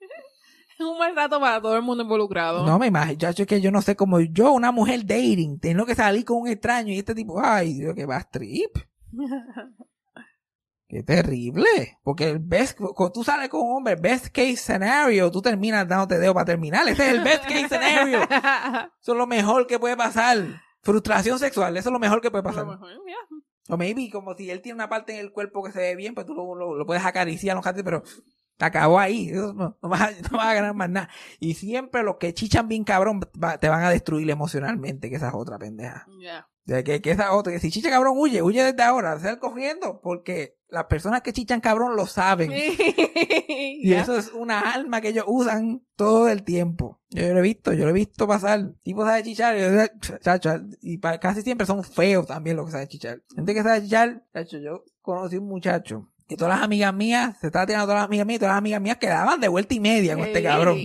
Es un mal rato para todo el mundo involucrado. No me imagino, chacho, es que yo no sé cómo yo, una mujer dating, tengo que salir con un extraño y este tipo, ay, Dios, que va a trip. Qué terrible. Porque el best, cuando tú sales con un hombre, best case scenario, tú terminas dándote dedo para terminar. Ese es el best case scenario. Eso es lo mejor que puede pasar. Frustración sexual, eso es lo mejor que puede pasar. lo mejor, mira. O maybe como si él tiene una parte en el cuerpo que se ve bien, pues tú lo, lo- lo puedes acariciar, no pero te acabó ahí. No, no vas a, no vas a ganar más nada. Y siempre los que chichan bien cabrón va- te van a destruir emocionalmente, que esa es otra pendeja. De que, que esa otra, que si chicha cabrón huye, huye desde ahora, sal corriendo, porque las personas que chichan cabrón lo saben. Y eso es una alma que ellos usan todo el tiempo. Yo lo he visto, yo lo he visto pasar. Tipo sabe chichar, y, casi siempre son feos también los que saben chichar. Gente que sabe chichar, chacho, yo conocí un muchacho. Y todas las amigas mías, se estaba tirando todas las amigas mías, y todas las amigas mías quedaban de vuelta y media con este cabrón.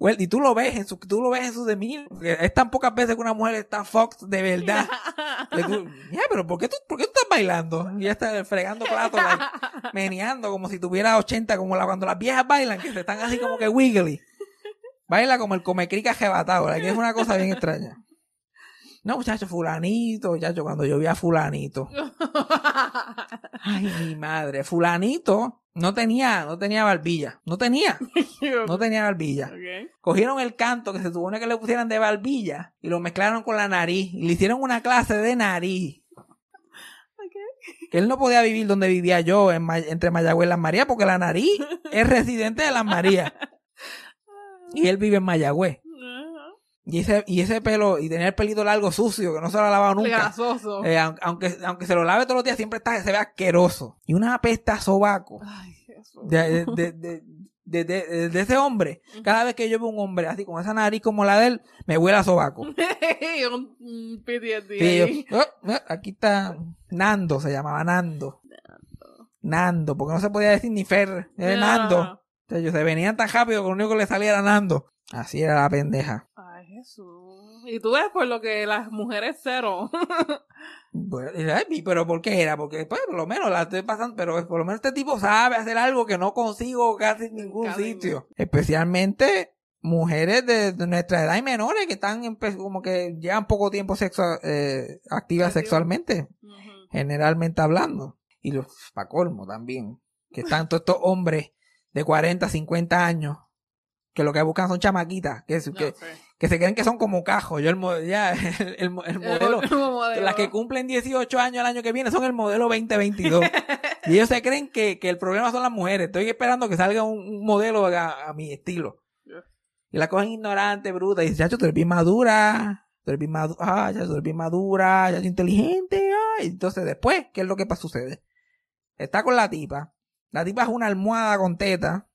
Well, y tú lo ves en su, tú lo ves en su demeanor. Es tan pocas veces que una mujer está fucked de verdad. Ya, pero ¿por qué, tú, ¿por qué tú estás bailando? Y ya está fregando platos, like, meneando como si tuviera 80, como la, cuando las viejas bailan, que se están así como que wiggly. Baila como el comecrica jebatado, like, que es una cosa bien extraña. No, muchacho, fulanito, muchacho, cuando yo vi a fulanito. Ay, mi madre, fulanito no tenía, no tenía barbilla. No tenía, no tenía barbilla. Cogieron el canto que se supone que le pusieran de barbilla y lo mezclaron con la nariz y le hicieron una clase de nariz. Que él no podía vivir donde vivía yo, en entre Mayagüez y Las Marías, porque la nariz es residente de Las Marías. Y él vive en Mayagüez. Y ese, y ese pelo, y tenía el pelito largo sucio, que no se lo ha lavado nunca. Grasoso. Eh, aun- aunque, aunque se lo lave todos los días, siempre está, se ve asqueroso. Y una pesta a sobaco Ay, Jesús. de, de, de, de, ese hombre. Cada vez que yo veo un hombre así con esa nariz como la de él, me huele a sobaco. un, PTSD Sí, yo, ahí. "Oh, aquí está Nando, se llamaba Nando. Nando, porque no se podía decir ni Fer, era. Nando. O sea, ellos se venían tan rápido que lo único que le salía era Nando. Así era la pendeja. Jesús. Y tú ves por lo que las mujeres cero. Bueno, pero ¿por qué era? Porque pues por lo menos la estoy pasando, pero por lo menos este tipo sabe hacer algo que no consigo casi en ningún Casi sitio. Especialmente mujeres de, de nuestra edad y menores que están empe- como que llevan poco tiempo sexo, eh, activas sexualmente, generalmente hablando. Y los, pa' colmo también, que están todos estos hombres de 40, 50 años, que lo que buscan son chamaquitas, que, No que, sé. Que se creen que son como cajos. Yo el, ya, el, el mo- el modelo, El modelo. las que cumplen 18 años el año que viene son el modelo 2022. y ellos se creen que, que el problema son las mujeres. Estoy esperando que salga un, un modelo a, a mi estilo. Yeah. Y la cogen ignorante, bruta. Y dicen, chacho, tú eres bien madura. Tú eres bien madura. Ah, chacho, tú eres bien madura. Chacho, inteligente. Ay. Entonces, después, ¿qué es lo que sucede? Está con la tipa. La tipa es una almohada con teta.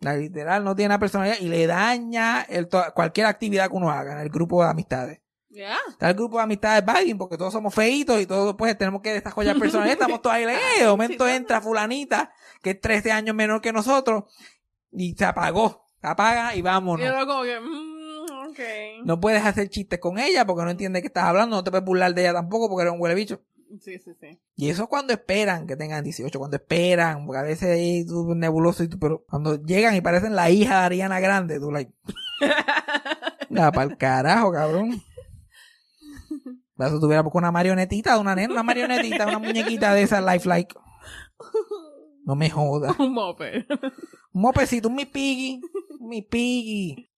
La literal no tiene una personalidad y le daña el cualquier actividad que uno haga en el grupo de amistades. Ya. Está el grupo de amistades bagging porque todos somos feitos y todos pues tenemos que desarrollar personalidad. Estamos todos ahí, eh, de momento entra fulanita que es 13 años menor que nosotros y se apagó. Se apaga y Y vámonos. luego como que, mm, ok. No puedes hacer chistes con ella porque no entiende que estás hablando. No te puedes burlar de ella tampoco porque eres un huele bicho. Sí, sí, sí. Y eso es cuando esperan que tengan 18, cuando esperan, porque a veces ahí tú nebuloso y tú, pero cuando llegan y parecen la hija de Ariana Grande, tú like, ya para el carajo, cabrón. Para eso tuviera una marionetita, una nena, una marionetita, una muñequita de esas lifelike. No me jodas. Un moped. Un mopecito, un mi piggy, un mi piggy.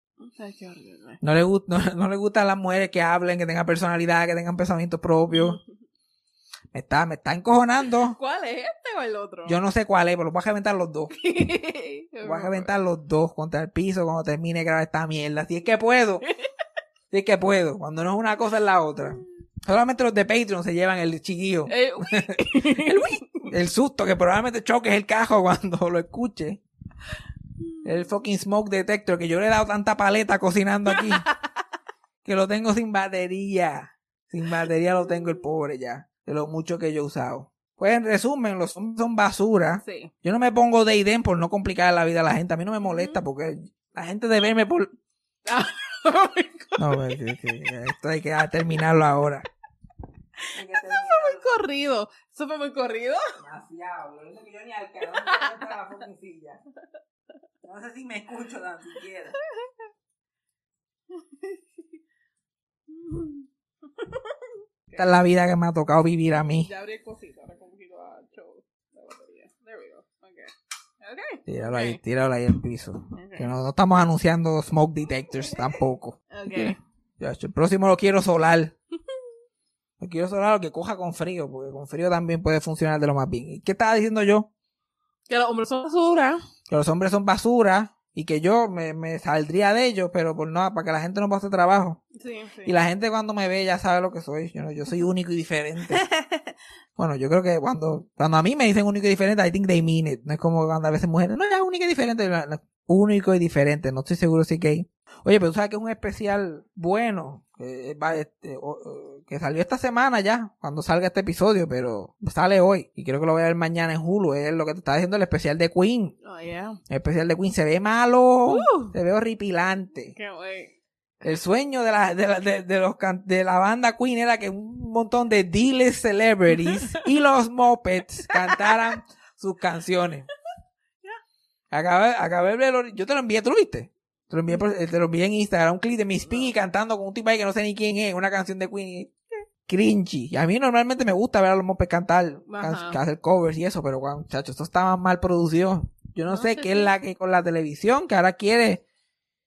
No le, gusta, no, no le gustan las mujeres que hablen, que tengan personalidad, que tengan pensamientos propios. Me está, me está encojonando. ¿Cuál es este o el otro? Yo no sé cuál es, pero los voy a reventar los dos. Los voy a reventar los dos contra el piso cuando termine de grabar esta mierda. Si es que puedo. Si es que puedo. Cuando no es una cosa es la otra. Solamente los de Patreon se llevan el chiquillo. El, el susto que probablemente choques el cajo cuando lo escuche. El fucking smoke detector que yo le he dado tanta paleta cocinando aquí. Que lo tengo sin batería. Sin batería lo tengo el pobre ya. De lo mucho que yo he usado. Pues en resumen, los zombies son basura. sí. Yo no me pongo de idem por no complicar la vida a la gente. A mí no me molesta porque la gente debe verme por... Ah, No, pues, sí, sí, esto hay que terminarlo ahora. Hay que terminarlo. corrido. Eso fue muy corrido. Demasiado. Lo único que yo ni al carajo me encuentro la. No sé si me escucho tan siquiera. Esta es la vida que me ha tocado vivir a mí. Ya abrí el cosito. Ahora show batería. There we go. Okay. Okay. Tíralo ahí, tíralo ahí al piso. Ok. Que no, no estamos anunciando smoke detectors tampoco. Okay. Ya, el próximo lo quiero solar. Lo quiero solar o que coja con frío, porque con frío también puede funcionar de lo más bien. ¿Y qué estaba diciendo yo? Que los hombres son basura. Que los hombres son basura y que yo me, me saldría de ellos, pero por no, para que la gente no pase trabajo. Sí, sí. Y la gente cuando me ve ya sabe lo que soy. Yo, yo soy único y diferente. bueno, yo creo que cuando, cuando a mí me dicen único y diferente, I think they mean it. No es como cuando a veces mujeres, no, ya único y diferente. Único y diferente. No estoy seguro si gay. Oye, pero tú sabes que es un especial bueno, que, va, este, o- que salió esta semana ya, cuando salga este episodio, pero sale hoy. Y creo que lo voy a ver mañana en Hulu. Es lo que te está diciendo el especial de Queen. Oh, yeah. El especial de Queen se ve malo, Uh. se ve horripilante. Can't wait. El sueño de la, de la, de, de los, de la banda Queen era que un montón de D-list celebrities y los Muppets cantaran sus canciones. Acabé, acabé de verlo, yo te lo envié, ¿tú lo viste? Te lo envié, por- te lo envié en Instagram, un clip de Miss Piggy cantando con un tipo ahí que no sé ni quién es, una canción de Queen. y- Cringy. Y a mí normalmente me gusta ver a los Muppets cantar, can- hacer covers y eso, pero guau, muchachos, esto estaba mal producido. Yo no, No sé sé qué es la que con la televisión que ahora quiere.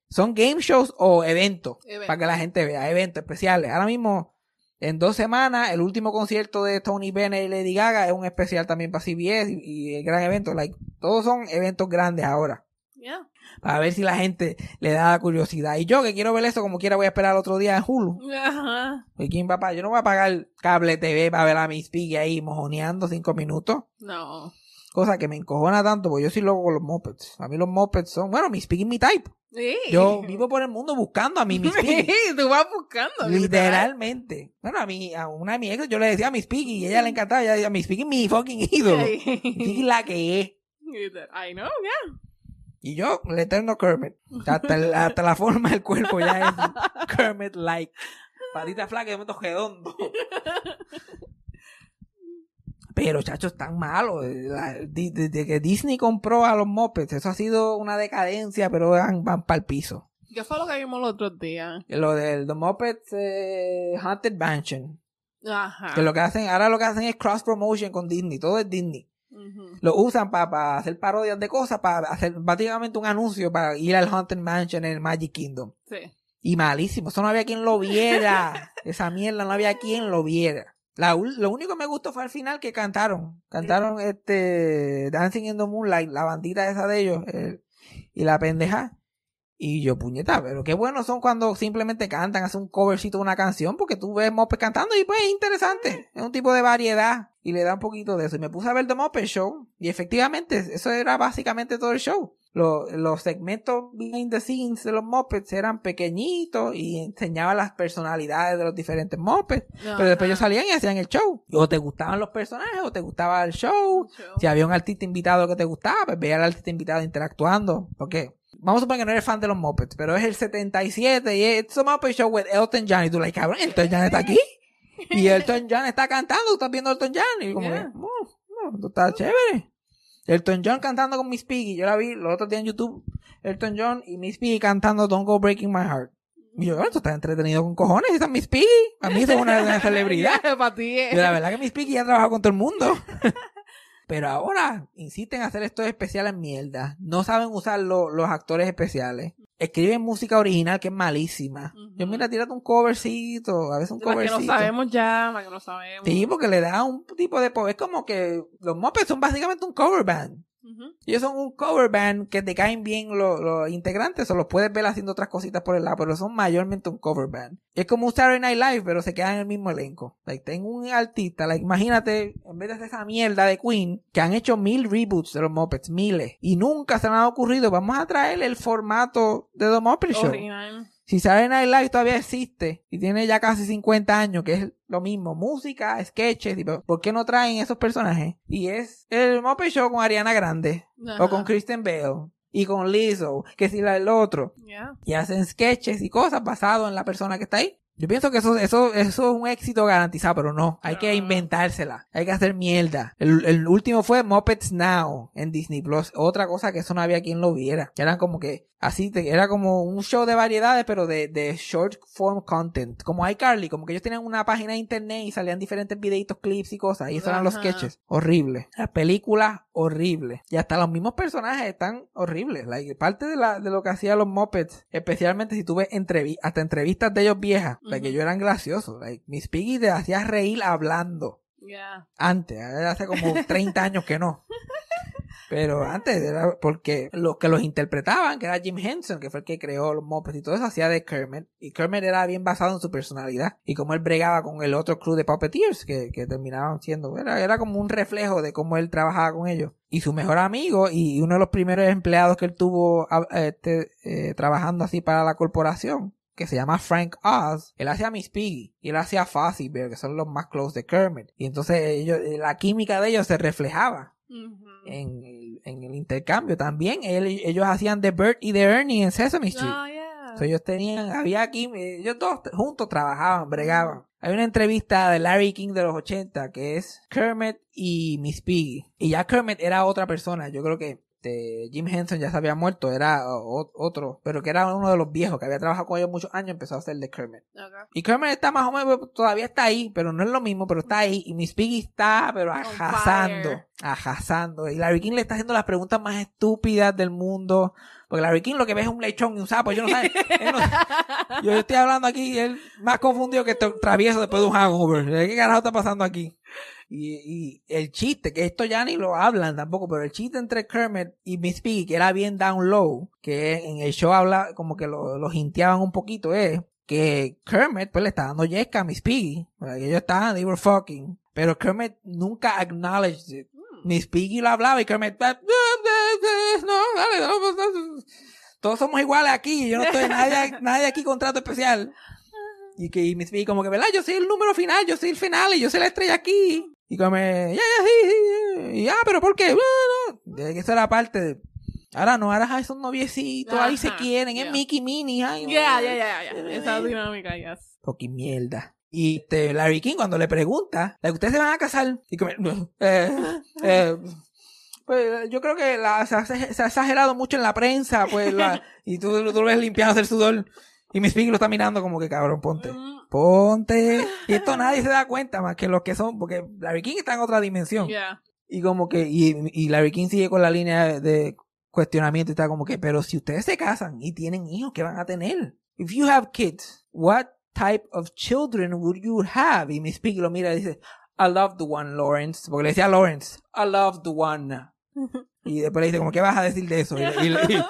¿Son game shows o eventos? Evento. Para que la gente vea, eventos especiales. Ahora mismo, en dos semanas, el último concierto de Tony Bennett y Lady Gaga es un especial también para CBS y, y el gran evento. Like, todos son eventos grandes ahora. Yeah. Para ver si la gente le da curiosidad. Y yo que quiero ver eso como quiera voy a esperar otro día en Hulu. Ajá. ¿Y quién va a pagar? Yo no voy a pagar cable TV para ver a Miss Piggy ahí mojoneando cinco minutos. No. Cosa que me encojona tanto, porque yo soy loco con los mopeds. A mí los mopeds son, bueno, Miss Piggy es mi type. Sí. Yo vivo por el mundo buscando a mi Miss Piggy. Sí, tú vas buscando. literal. Literalmente. Bueno, a mí, a una de mis ex, yo le decía a Miss Piggy y ella le encantaba. Ella decía, Miss Piggy es mi fucking ídolo. Miss Piggy la que es. I know, yeah. Y yo, el eterno Kermit. Hasta, el- hasta la forma del cuerpo ya es Kermit-like. Patita flaca y de momento redondo. Pero, chachos, están malos. Desde que Disney compró a los Muppets, eso ha sido una decadencia, pero van, van para el piso. ¿Qué fue lo que vimos los otros días? Lo del The Muppets eh, Haunted Mansion. Ajá. Que lo que hacen, ahora lo que hacen es cross promotion con Disney, todo es Disney. Lo usan para hacer parodias de cosas, para hacer básicamente un anuncio para ir al Haunted Mansion en el Magic Kingdom. Sí. Y malísimo, eso no había quien lo viera. Esa mierda no había quien lo viera. La, lo único que me gustó fue al final que cantaron. Cantaron este Dancing in the Moonlight, la bandita esa de ellos, y la pendeja. Y yo, puñeta, pero qué buenos son cuando simplemente cantan, hacen un covercito de una canción, porque tú ves Moped cantando y pues es interesante. Es un tipo de variedad y le da un poquito de eso. Y me puse a ver The Moped Show y efectivamente eso era básicamente todo el show. Los, los segmentos behind the scenes de los Muppets eran pequeñitos y enseñaban las personalidades de los diferentes Muppets. Pero después ellos salían y hacían el show. O te gustaban los personajes o te gustaba el show. Si había un artista invitado que te gustaba, pues veía al artista invitado interactuando. Porque vamos a suponer que no eres fan de los Muppets, pero es el 77 y es It's a Muppet Show with Elton John. Y tú, like, cabrón, Elton John está aquí. Y Elton John está cantando, tú estás viendo Elton John. Y como, Yeah. que, "Oh, no, esto está chévere. Elton John cantando con Miss Piggy. Yo la vi los otros días en YouTube. Elton John y Miss Piggy cantando Don't Go Breaking My Heart. Y yo, "Ah, esto está entretenido con cojones. Esa es Miss Piggy. A mí eso es una, una celebridad. Para ti es. Y la verdad que Miss Piggy ya ha trabajado con todo el mundo. Pero ahora insisten en hacer estos especiales mierda. No saben usar lo- los actores especiales. Escriben música original que es malísima. Yo mira, tírate un covercito, a veces un que covercito. no sabemos ya, las que no sabemos. Sí, porque le da un tipo de... Es como que los Muppets son básicamente un cover band. Ujú. Ellos son un cover band que te caen bien los, los integrantes o los puedes ver haciendo otras cositas por el lado, pero son mayormente un cover band. Es como un Saturday Night Live, pero se quedan en el mismo elenco. Like, tengo un artista, like, imagínate, en vez de hacer esa mierda de Queen, que han hecho mil reboots de los Muppets, miles, y nunca se les ha ocurrido, vamos a traer el formato de The Muppet Show. Original. Si Saturday Night Live todavía existe y tiene ya casi 50 años, que es lo mismo, música, sketches, tipo, ¿por qué no traen esos personajes? Y es el Muppet Show con Ariana Grande Ajá. o con Kristen Bell y con Lizzo, que si la el otro, Yeah. y hacen sketches y cosas basados en la persona que está ahí. Yo pienso que eso, eso, eso es un éxito garantizado, pero no, hay que inventársela, hay que hacer mierda. El, el último fue Muppets Now en Disney Plus, otra cosa que eso no había quien lo viera, que eran como que, así, te- era como un show de variedades, pero de, de short form content, como iCarly, como que ellos tenían una página de internet y salían diferentes videitos, clips y cosas, y esos eran los sketches, horrible. La película, horrible. Y hasta los mismos personajes están horribles. Like, parte de, la, de lo que hacían los Muppets, especialmente si tú ves entrevi hasta entrevistas de ellos viejas, like, que ellos eran graciosos. Like, Miss Piggy te hacía reír hablando. Yeah. Antes, hace como 30 años que no. Pero antes era porque los que los interpretaban, que era Jim Henson, que fue el que creó los Muppets y todo eso, hacía de Kermit. Y Kermit era bien basado en su personalidad. Y cómo él bregaba con el otro crew de puppeteers que, que terminaban siendo. Era, era como un reflejo de cómo él trabajaba con ellos. Y su mejor amigo y uno de los primeros empleados que él tuvo a- este, eh, trabajando así para la corporación que se llama Frank Oz, él hacía Miss Piggy y él hacía Fozzie Bear, que son los más close de Kermit. Y entonces ellos, la química de ellos se reflejaba En el, en el intercambio. También él- ellos hacían de Bert y de Ernie en Sesame Street. Oh, yeah. So, ellos tenían, había aquí, ellos todos juntos trabajaban, bregaban. Hay una entrevista de Larry King de los 80 que es Kermit y Miss Piggy. Y ya Kermit era otra persona. Yo creo que este, Jim Henson ya se había muerto, era otro, pero que era uno de los viejos que había trabajado con ellos muchos años, empezó a hacer de Kermit. Okay. Y Kermit está más o menos, todavía está ahí, pero no es lo mismo, pero está ahí. Y Miss Piggy está, pero ajazando, ajazando. Y Larry King le está haciendo las preguntas más estúpidas del mundo. Porque Larry King lo que ve es un lechón y un sapo. Yo no sé. no- yo estoy hablando aquí y él más confundido que tra- travieso después de un hangover. ¿Qué carajo está pasando aquí? Y, y el chiste, que esto ya ni lo hablan tampoco, pero el chiste entre Kermit y Miss Piggy, que era bien down low, que en el show habla como que lo, lo hinteaban un poquito, es que Kermit pues le está dando yesca a Miss Piggy. Ellos estaban, they were fucking. Pero Kermit nunca acknowledged it. Miss Piggy lo hablaba y Kermit, "Ah, ah, ah, no, dale, no, no". todos somos iguales aquí, yo no estoy, nadie, nadie aquí contrato especial. Y que y Miss Piggy como que, ¿verdad? Yo soy el número final, yo soy el final y yo soy la estrella aquí. Y como, ya, ya, sí, sí. Y, ah, pero ¿por qué? No, no. De que esa era parte de... Ahora no, ahora son noviecitos, ahí se quieren, es. Mickey Minnie, ay, Yeah, no. yeah, yeah, yeah. Esa dinámica, yes. Fucking mierda. Y este, Larry King cuando le pregunta, "¿La que ustedes se van a casar? Y como, eh, eh, pues yo creo que la- se, ha, se ha exagerado mucho en la prensa, pues, la- y tú, tú lo ves limpiando el sudor. Y Miss Piggy lo está mirando como que cabrón, ponte. Ponte. Y esto nadie se da cuenta más que los que son, porque Larry King está en otra dimensión. Yeah. Y como que, y, y Larry King sigue con la línea de, cuestionamiento y está como que, pero si ustedes se casan y tienen hijos, ¿qué van a tener? If you have kids, what type of children would you have? Y Miss Piggy lo mira y dice, I love the one, Lawrence. Porque le decía a Lawrence, I love the one. Y después le dice, como, ¿qué vas a decir de eso? Y, y- y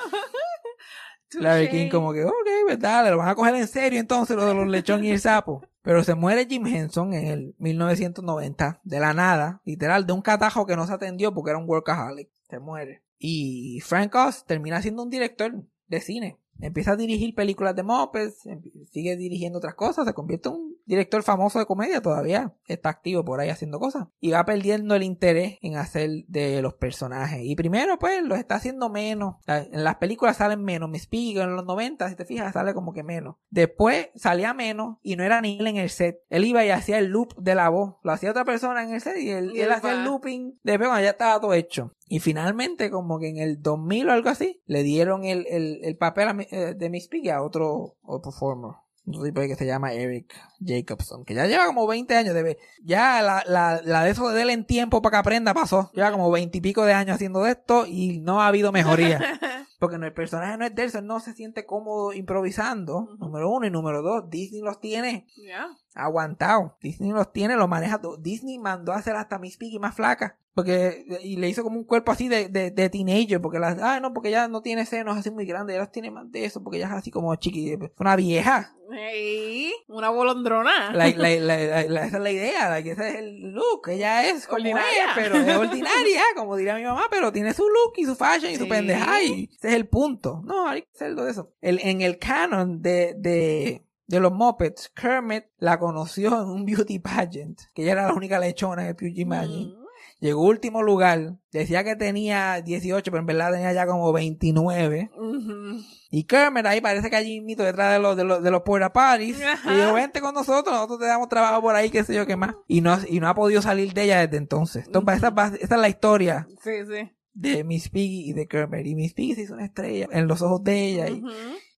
Larry. King como que, ok, verdad, le lo van a coger en serio entonces lo de los lechón y el sapo. Pero se muere Jim Henson en el 1990, de la nada, literal, de un catajo que no se atendió porque era un workaholic. Se muere. Y Frank Oz termina siendo un director de cine. Empieza a dirigir películas de em- sigue dirigiendo otras cosas, se convierte en un director famoso de comedia todavía. Está activo por ahí haciendo cosas. Y va perdiendo el interés en hacer de los personajes. Y primero, pues, los está haciendo menos. En las películas salen menos. Miss Piggy en los 90, si te fijas, sale como que menos. Después salía menos y no era ni él en el set. Él iba y hacía el loop de la voz. Lo hacía otra persona en el set y él, Y él él hacía el looping después cuando ya estaba todo hecho. Y finalmente, como que en el 2000 o algo así, le dieron el, el, el papel a eh, de Miss Piggy a otro, otro performer. Un tipo que se llama Eric Jacobson, que ya lleva como 20 años de. Ya la, la, la de eso de él en tiempo para que aprenda pasó. Lleva como 20 y pico de años haciendo esto y no ha habido mejoría. Porque el personaje no es de él, so él no se siente cómodo improvisando. Número uno y número dos, Disney los tiene Yeah. aguantado. Disney los tiene, los maneja. Disney mandó a hacer hasta Miss Piggy más flaca. Porque, y le hizo como un cuerpo así de, de, de teenager. Porque las, ah, no, porque ella no tiene senos así muy grandes. Ella los tiene más de eso. Porque ella es así como chiqui. Una vieja. Hey, una bolondrona. La, la, la, esa es la idea. like, ese es el look. Ella es como es, pero es ordinaria. Como diría mi mamá. Pero tiene su look y su fashion y su pendeja. Y ese es el punto. No, hay que hacerlo de eso. El, en el canon de, de, de los Muppets, Kermit la conoció en un beauty pageant. Que ella era la única lechona el Beauty Pageant. Mm. Llegó último lugar. Decía que tenía 18, pero en verdad tenía ya como 29. Ujú. Y Kermit ahí parece que allí mito detrás de los, de los, de los porta parties. Ajá. Y dijo, vente con nosotros, nosotros te damos trabajo por ahí, qué sé yo qué más. Y no, y no ha podido salir de ella desde entonces. Entonces, esa, va- esa es la historia Sí, sí. de Miss Piggy y de Kermit. Y Miss Piggy se hizo una estrella en los ojos de ella y,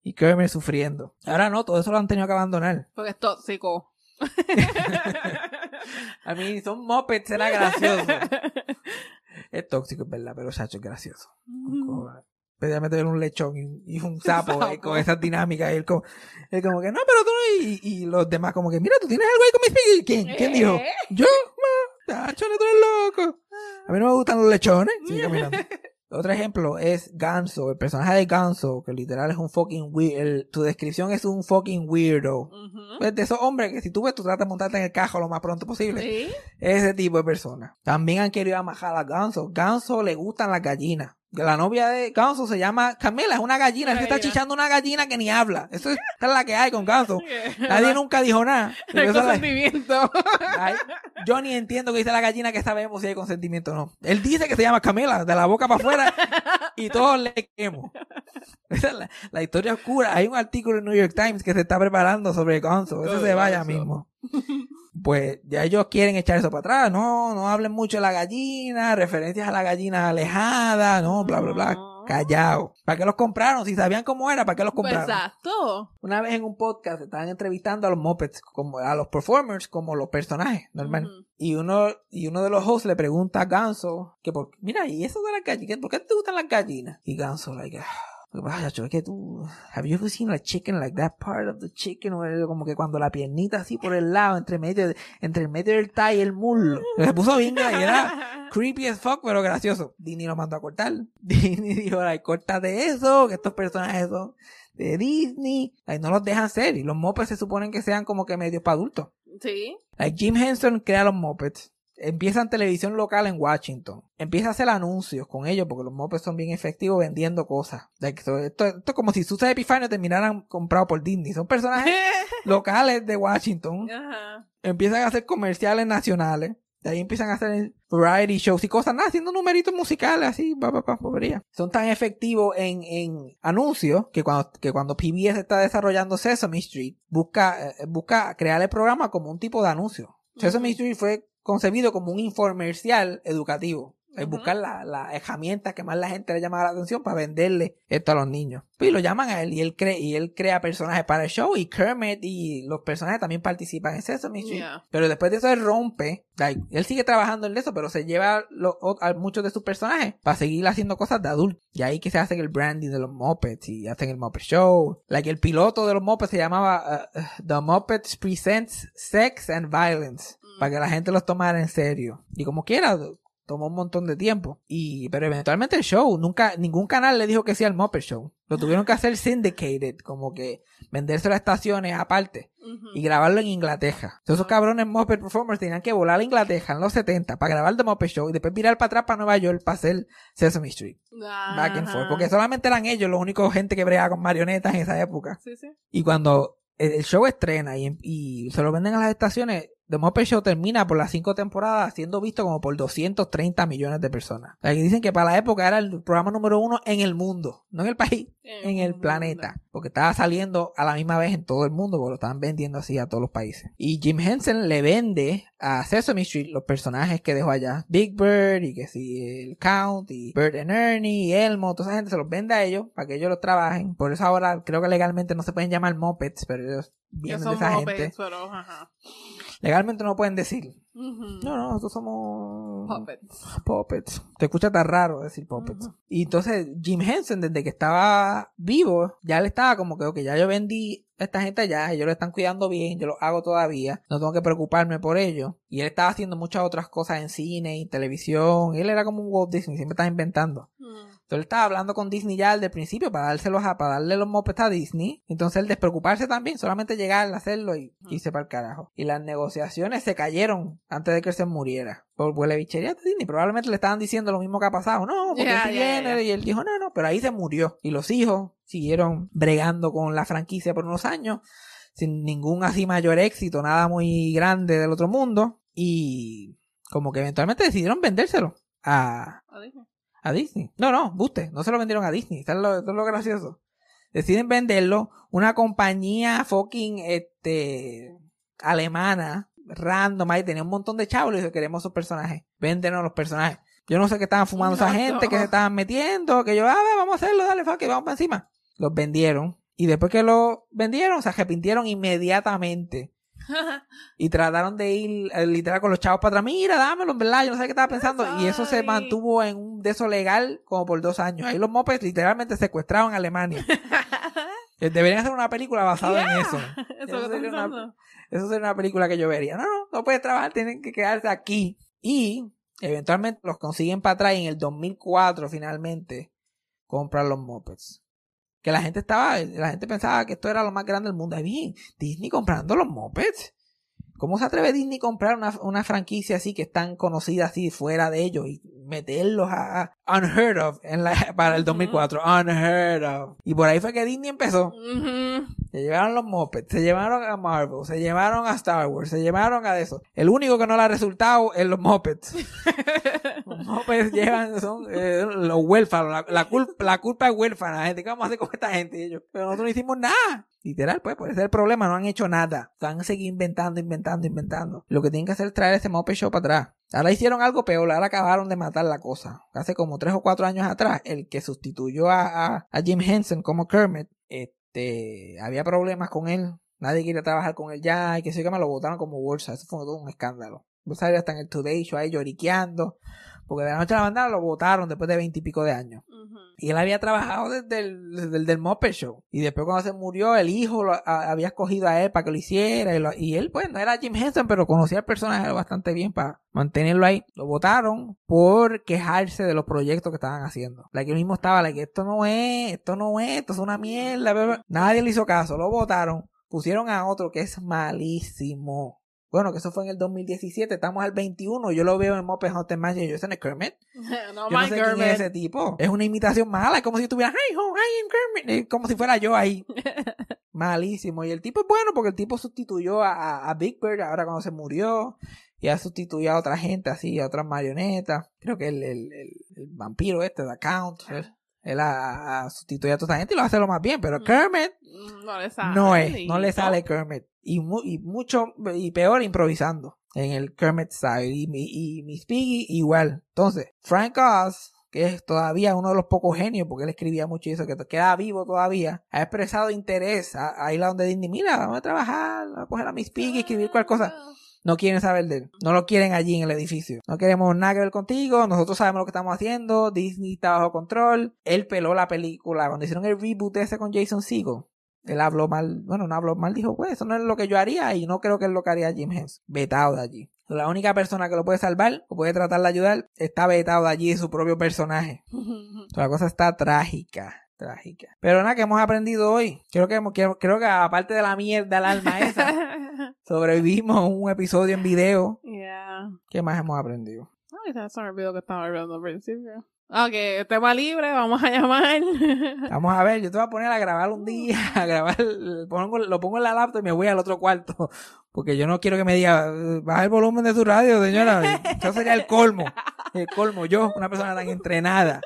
y Kermit sufriendo. Ahora no, todo eso lo han tenido que abandonar. Porque es tóxico. A mí son Muppets, era gracioso. es tóxico, es verdad, pero Sacho es gracioso. Especialmente ver un lechón y, un- y un sapo, sapo. eh, con esas dinámicas. Y él como, él como que, no, pero tú no. Y, y los demás como que, mira, tú tienes algo ahí con Miss Piggy. ¿Quién? ¿Quién dijo? ¿Eh? Yo, ma, Sacho, no tú eres loco. A mí no me gustan los lechones. Sigue caminando. Otro ejemplo es Ganso, el personaje de Ganso, que literal es un fucking weird. Tu descripción es un fucking weirdo. Pues de esos hombres que si tú ves, tú tratas de montarte en el cajo lo más pronto posible. Sí. Ese tipo de personas. También han querido amajar a Ganso. Ganso le gustan las gallinas. La novia de Ganso se llama Camila, es una gallina. Él se está chichando una gallina que ni habla. Eso es, es la que hay con Ganso. Nadie nunca dijo nada. El Eso es la- consentimiento. Ay, yo ni entiendo que dice la gallina que sabemos si hay consentimiento o no. Él dice que se llama Camila, de la boca para afuera, y todos le quemo. Esa es la, la historia oscura. Hay un artículo en New York Times que se está preparando sobre Gonzo. Eso se vaya mismo. Pues ya ellos quieren echar eso para atrás. No, no hablen mucho de la gallina, referencias a la gallina alejada, no, bla, bla, bla. Callao. ¿Para qué los compraron? Si sabían cómo era, ¿para qué los compraron? Exacto. Una vez en un podcast estaban entrevistando a los Muppets, como a los performers, como los personajes, normal. Y uno, y uno de los hosts le pregunta a Ganso que por, mira, y eso de las gallinas, ¿por qué te gustan las gallinas? Y Ganso, like, ah, vaya, es que tú, have you ever seen a chicken like that part of the chicken? Como que cuando la piernita así por el lado, entre medio, entre el medio del thigh y el muslo. Se puso bien, y era creepy as fuck, pero gracioso. Disney lo mandó a cortar. Disney dijo, ay, córtate eso, que estos personajes son de Disney. Ay, no los dejan ser. Y los Muppets se suponen que sean como que medios para adultos. Sí. Like Jim Henson crea los Muppets. Empieza en televisión local en Washington. Empieza a hacer anuncios con ellos porque los Muppets son bien efectivos vendiendo cosas. So, esto, esto es como si Susan Epifanio terminaran comprado por Disney. Son personajes locales de Washington. Ajá. Empiezan a hacer comerciales nacionales. De ahí empiezan a hacer variety shows y cosas, nada, haciendo numeritos musicales así, pa, pa, pa, bobería. Son tan efectivos en, en anuncios que cuando, que cuando PBS está desarrollando Sesame Street, busca, eh, busca crear el programa como un tipo de anuncio. Sesame Street fue concebido como un infomercial educativo. Es Ujú. buscar las la herramientas que más la gente le llama la atención para venderle esto a los niños. Pues, Y lo llaman a él y él, cre y él crea personajes para el show y Kermit y los personajes también participan en Sesame Street. Yeah. Pero después de eso él rompe. like, él sigue trabajando en eso, pero se lleva lo- a muchos de sus personajes para seguir haciendo cosas de adulto. Y ahí que se hacen el branding de los Muppets y hacen el Muppet Show. Like el piloto de los Muppets se llamaba uh, uh, The Muppets Presents Sex and Violence. Para que la gente los tomara en serio. Y como quiera, tomó un montón de tiempo. Y, pero eventualmente el show, nunca, ningún canal le dijo que sea el Muppet Show. Lo tuvieron que hacer syndicated, como que venderse las estaciones aparte y grabarlo en Inglaterra. Entonces, esos cabrones Muppet Performers tenían que volar a Inglaterra en los 70 para grabar The Muppet Show y después virar para atrás para Nueva York para hacer Sesame Street. Back and forth. Porque solamente eran ellos los únicos gente que bregaba con marionetas en esa época. Sí, sí. Y cuando el, el show estrena y, y se lo venden a las estaciones, The Muppet Show termina por las cinco temporadas siendo visto como por 230 millones de personas. O sea, que dicen que para la época era el programa número uno en el mundo, no en el país, en el planeta. Porque estaba saliendo a la misma vez en todo el mundo, porque lo estaban vendiendo así a todos los países. Y Jim Henson le vende a Sesame Street los personajes que dejó allá. Big Bird y que si el Count y Bert and Ernie y Elmo, toda esa gente se los vende a ellos para que ellos los trabajen. Por eso ahora creo que legalmente no se pueden llamar Muppets, pero ellos vienen de esa Muppets, gente. pero ajá. Legalmente no pueden decir. Ujú. No, no, nosotros somos Puppets. Puppets. Te escucha tan raro decir puppets. Y entonces Jim Henson, desde que estaba vivo, ya le estaba como que, ok, ya yo vendí a esta gente ya, ellos lo están cuidando bien, yo lo hago todavía, no tengo que preocuparme por ello. Y él estaba haciendo muchas otras cosas en cine y televisión. Él era como un Walt Disney, siempre estaba inventando. Mm. Entonces él estaba hablando con Disney ya desde el principio para dárselos a, para darle los mopeds a Disney. Entonces él despreocuparse también, solamente llegar a hacerlo y irse para el carajo. Y las negociaciones se cayeron antes de que él se muriera. Por huele bichería de Disney. Probablemente le estaban diciendo lo mismo que ha pasado. No, porque Ya, él sí ya, viene. Y él dijo, no, no, pero ahí se murió. Y los hijos siguieron bregando con la franquicia por unos años. Sin ningún así mayor éxito, nada muy grande del otro mundo. Y como que eventualmente decidieron vendérselo a, dije. A Disney. No, no, buste, no se lo vendieron a Disney. Esto es lo, esto es lo gracioso. Deciden venderlo. Una compañía fucking este alemana, random, ahí tenía un montón de chavos y dijo, queremos esos personajes. Véndenos los personajes. Yo no sé qué estaban fumando esa gente, que se estaban metiendo, que yo, a ver, vamos a hacerlo, dale, fuck, it, vamos para encima. Los vendieron. Y después que lo vendieron, se arrepintieron inmediatamente. Y trataron de ir eh, literal con los chavos para atrás. Mira, dámelo, en verdad. Yo no sé qué estaba pensando. Y eso se mantuvo en un de eso legal como por dos años. Ahí los mopeds literalmente secuestraron a Alemania. Eh, Deberían hacer una película basada en eso. Eso Eso que estoy sería una- pensando. Eso sería una película que yo vería. No, no, no puedes trabajar, tienen que quedarse aquí. Y Eventualmente los consiguen para atrás y en el 2004 finalmente compran los mopeds. Que la gente estaba, la gente pensaba que esto era lo más grande del mundo. Ahí bien, Disney comprando los mopeds. ¿Cómo se atreve Disney a comprar una, una franquicia así que es tan conocida así fuera de ellos y meterlos a, a unheard of en la, para el 2004? Unheard of. Y por ahí fue que Disney empezó. Ujú. Se llevaron los mopeds, se llevaron a Marvel, se llevaron a Star Wars, se llevaron a eso. El único que no le ha resultado es los mopeds. los mopeds llevan, son eh, los huérfanos. La, la, cul- la culpa es huérfana, gente. ¿Qué vamos a hacer con esta gente? Y ellos, pero nosotros no hicimos nada. Literal, pues, puede ser el problema. No han hecho nada. Están seguir inventando, inventando, inventando. Lo que tienen que hacer es traer ese moped show para atrás. Ahora hicieron algo peor. Ahora acabaron de matar la cosa. Hace como tres o cuatro años atrás, el que sustituyó a, a, a Jim Henson como Kermit, este, había problemas con él. Nadie quería trabajar con él ya. Y que se que me lo votaron como bolsa. Eso fue todo un escándalo. Vos sabés, hasta en el Today Show ahí lloriqueando. Porque de la noche a la mañana lo votaron después de veintipico de años. Y él había trabajado desde el, desde el del Muppet Show. Y después cuando se murió, el hijo lo, a- había escogido a él para que lo hiciera. Y, lo- y él, pues, no era Jim Henson, pero conocía al personaje bastante bien para mantenerlo ahí. Lo votaron por quejarse de los proyectos que estaban haciendo. La que él mismo estaba, la que esto no es, esto no es, esto es una mierda. Nadie le hizo caso, lo votaron. Pusieron a otro que es malísimo. Bueno, que eso fue en el 2017, estamos al 21, yo lo veo en Muppet Hunter Magic y yo, ese no es Kermit. no, Yo no sé quién es Kermit. ese tipo. Es una imitación mala. Es como si estuviera, hey, ho, I am Kermit", Como si fuera yo ahí. Malísimo. Y el tipo es bueno porque el tipo sustituyó a, a- a Big Bird ahora cuando se murió. Y ha sustituido a otra gente así, a otras marionetas. Creo que el, el, el, el vampiro este, The Count, él, ha, ha sustituido a toda esa gente y lo hace lo más bien. Pero Mm. Kermit No le sale. no es, no le sale Kermit. Y, mu- y mucho, y peor improvisando en el Kermit style. Y, mi- y Miss Piggy igual. Entonces, Frank Oz, que es todavía uno de los pocos genios, porque él escribía mucho y eso, que queda vivo todavía, ha expresado interés a, a ir a donde Disney, mira, vamos a trabajar, vamos a coger a Miss Piggy, escribir cualquier cosa. No quieren saber de él. No lo quieren allí en el edificio. No queremos nada que ver contigo. Nosotros sabemos lo que estamos haciendo. Disney está bajo control. Él peló la película. Cuando hicieron el reboot ese con Jason Segel. Él habló mal. Bueno, no habló mal. Dijo, pues eso no es lo que yo haría. Y no creo que es lo que haría Jim Henson. Vetado de allí. La única persona que lo puede salvar o puede tratar de ayudar está vetado de allí de su propio personaje. La cosa está trágica. Trágica. Pero nada que hemos aprendido hoy. Creo que, hemos- creo, creo que aparte de la mierda del alma esa, sobrevivimos a un episodio en video. yeah. ¿Qué más hemos aprendido? Ay, se me olvidó que estaba hablando al principio. Ok, tema libre, vamos a llamar. Vamos a ver, yo te voy a poner a grabar un día, a grabar, pongo- lo pongo en la laptop y me voy al otro cuarto. Porque yo no quiero que me diga, "Eh, baja el volumen de tu radio, señora. Eso sería el colmo. El colmo. Yo, una persona tan entrenada,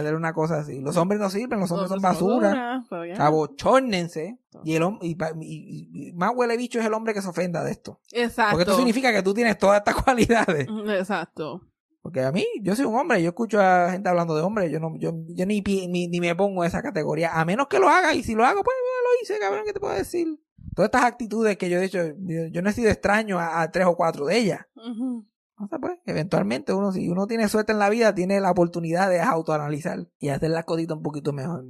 hacer una cosa así. Los hombres no sirven, los hombres son basura. ya. Abochórnense. Y el y, y- más huele bicho es el hombre que se ofenda de esto. Exacto. Porque esto significa que tú tienes todas estas cualidades. Exacto. Porque a mí, yo soy un hombre, yo escucho a gente hablando de hombres, yo no, yo, yo ni, ni, ni me pongo en esa categoría, a menos que lo haga, y si lo hago, pues lo hice, cabrón, ¿qué te puedo decir? Todas estas actitudes que yo he dicho, yo, yo no he sido extraño a, a tres o cuatro de ellas. Ujú. Pues, eventualmente uno, si uno tiene suerte en la vida, tiene la oportunidad de autoanalizar y hacer las cositas un poquito mejor.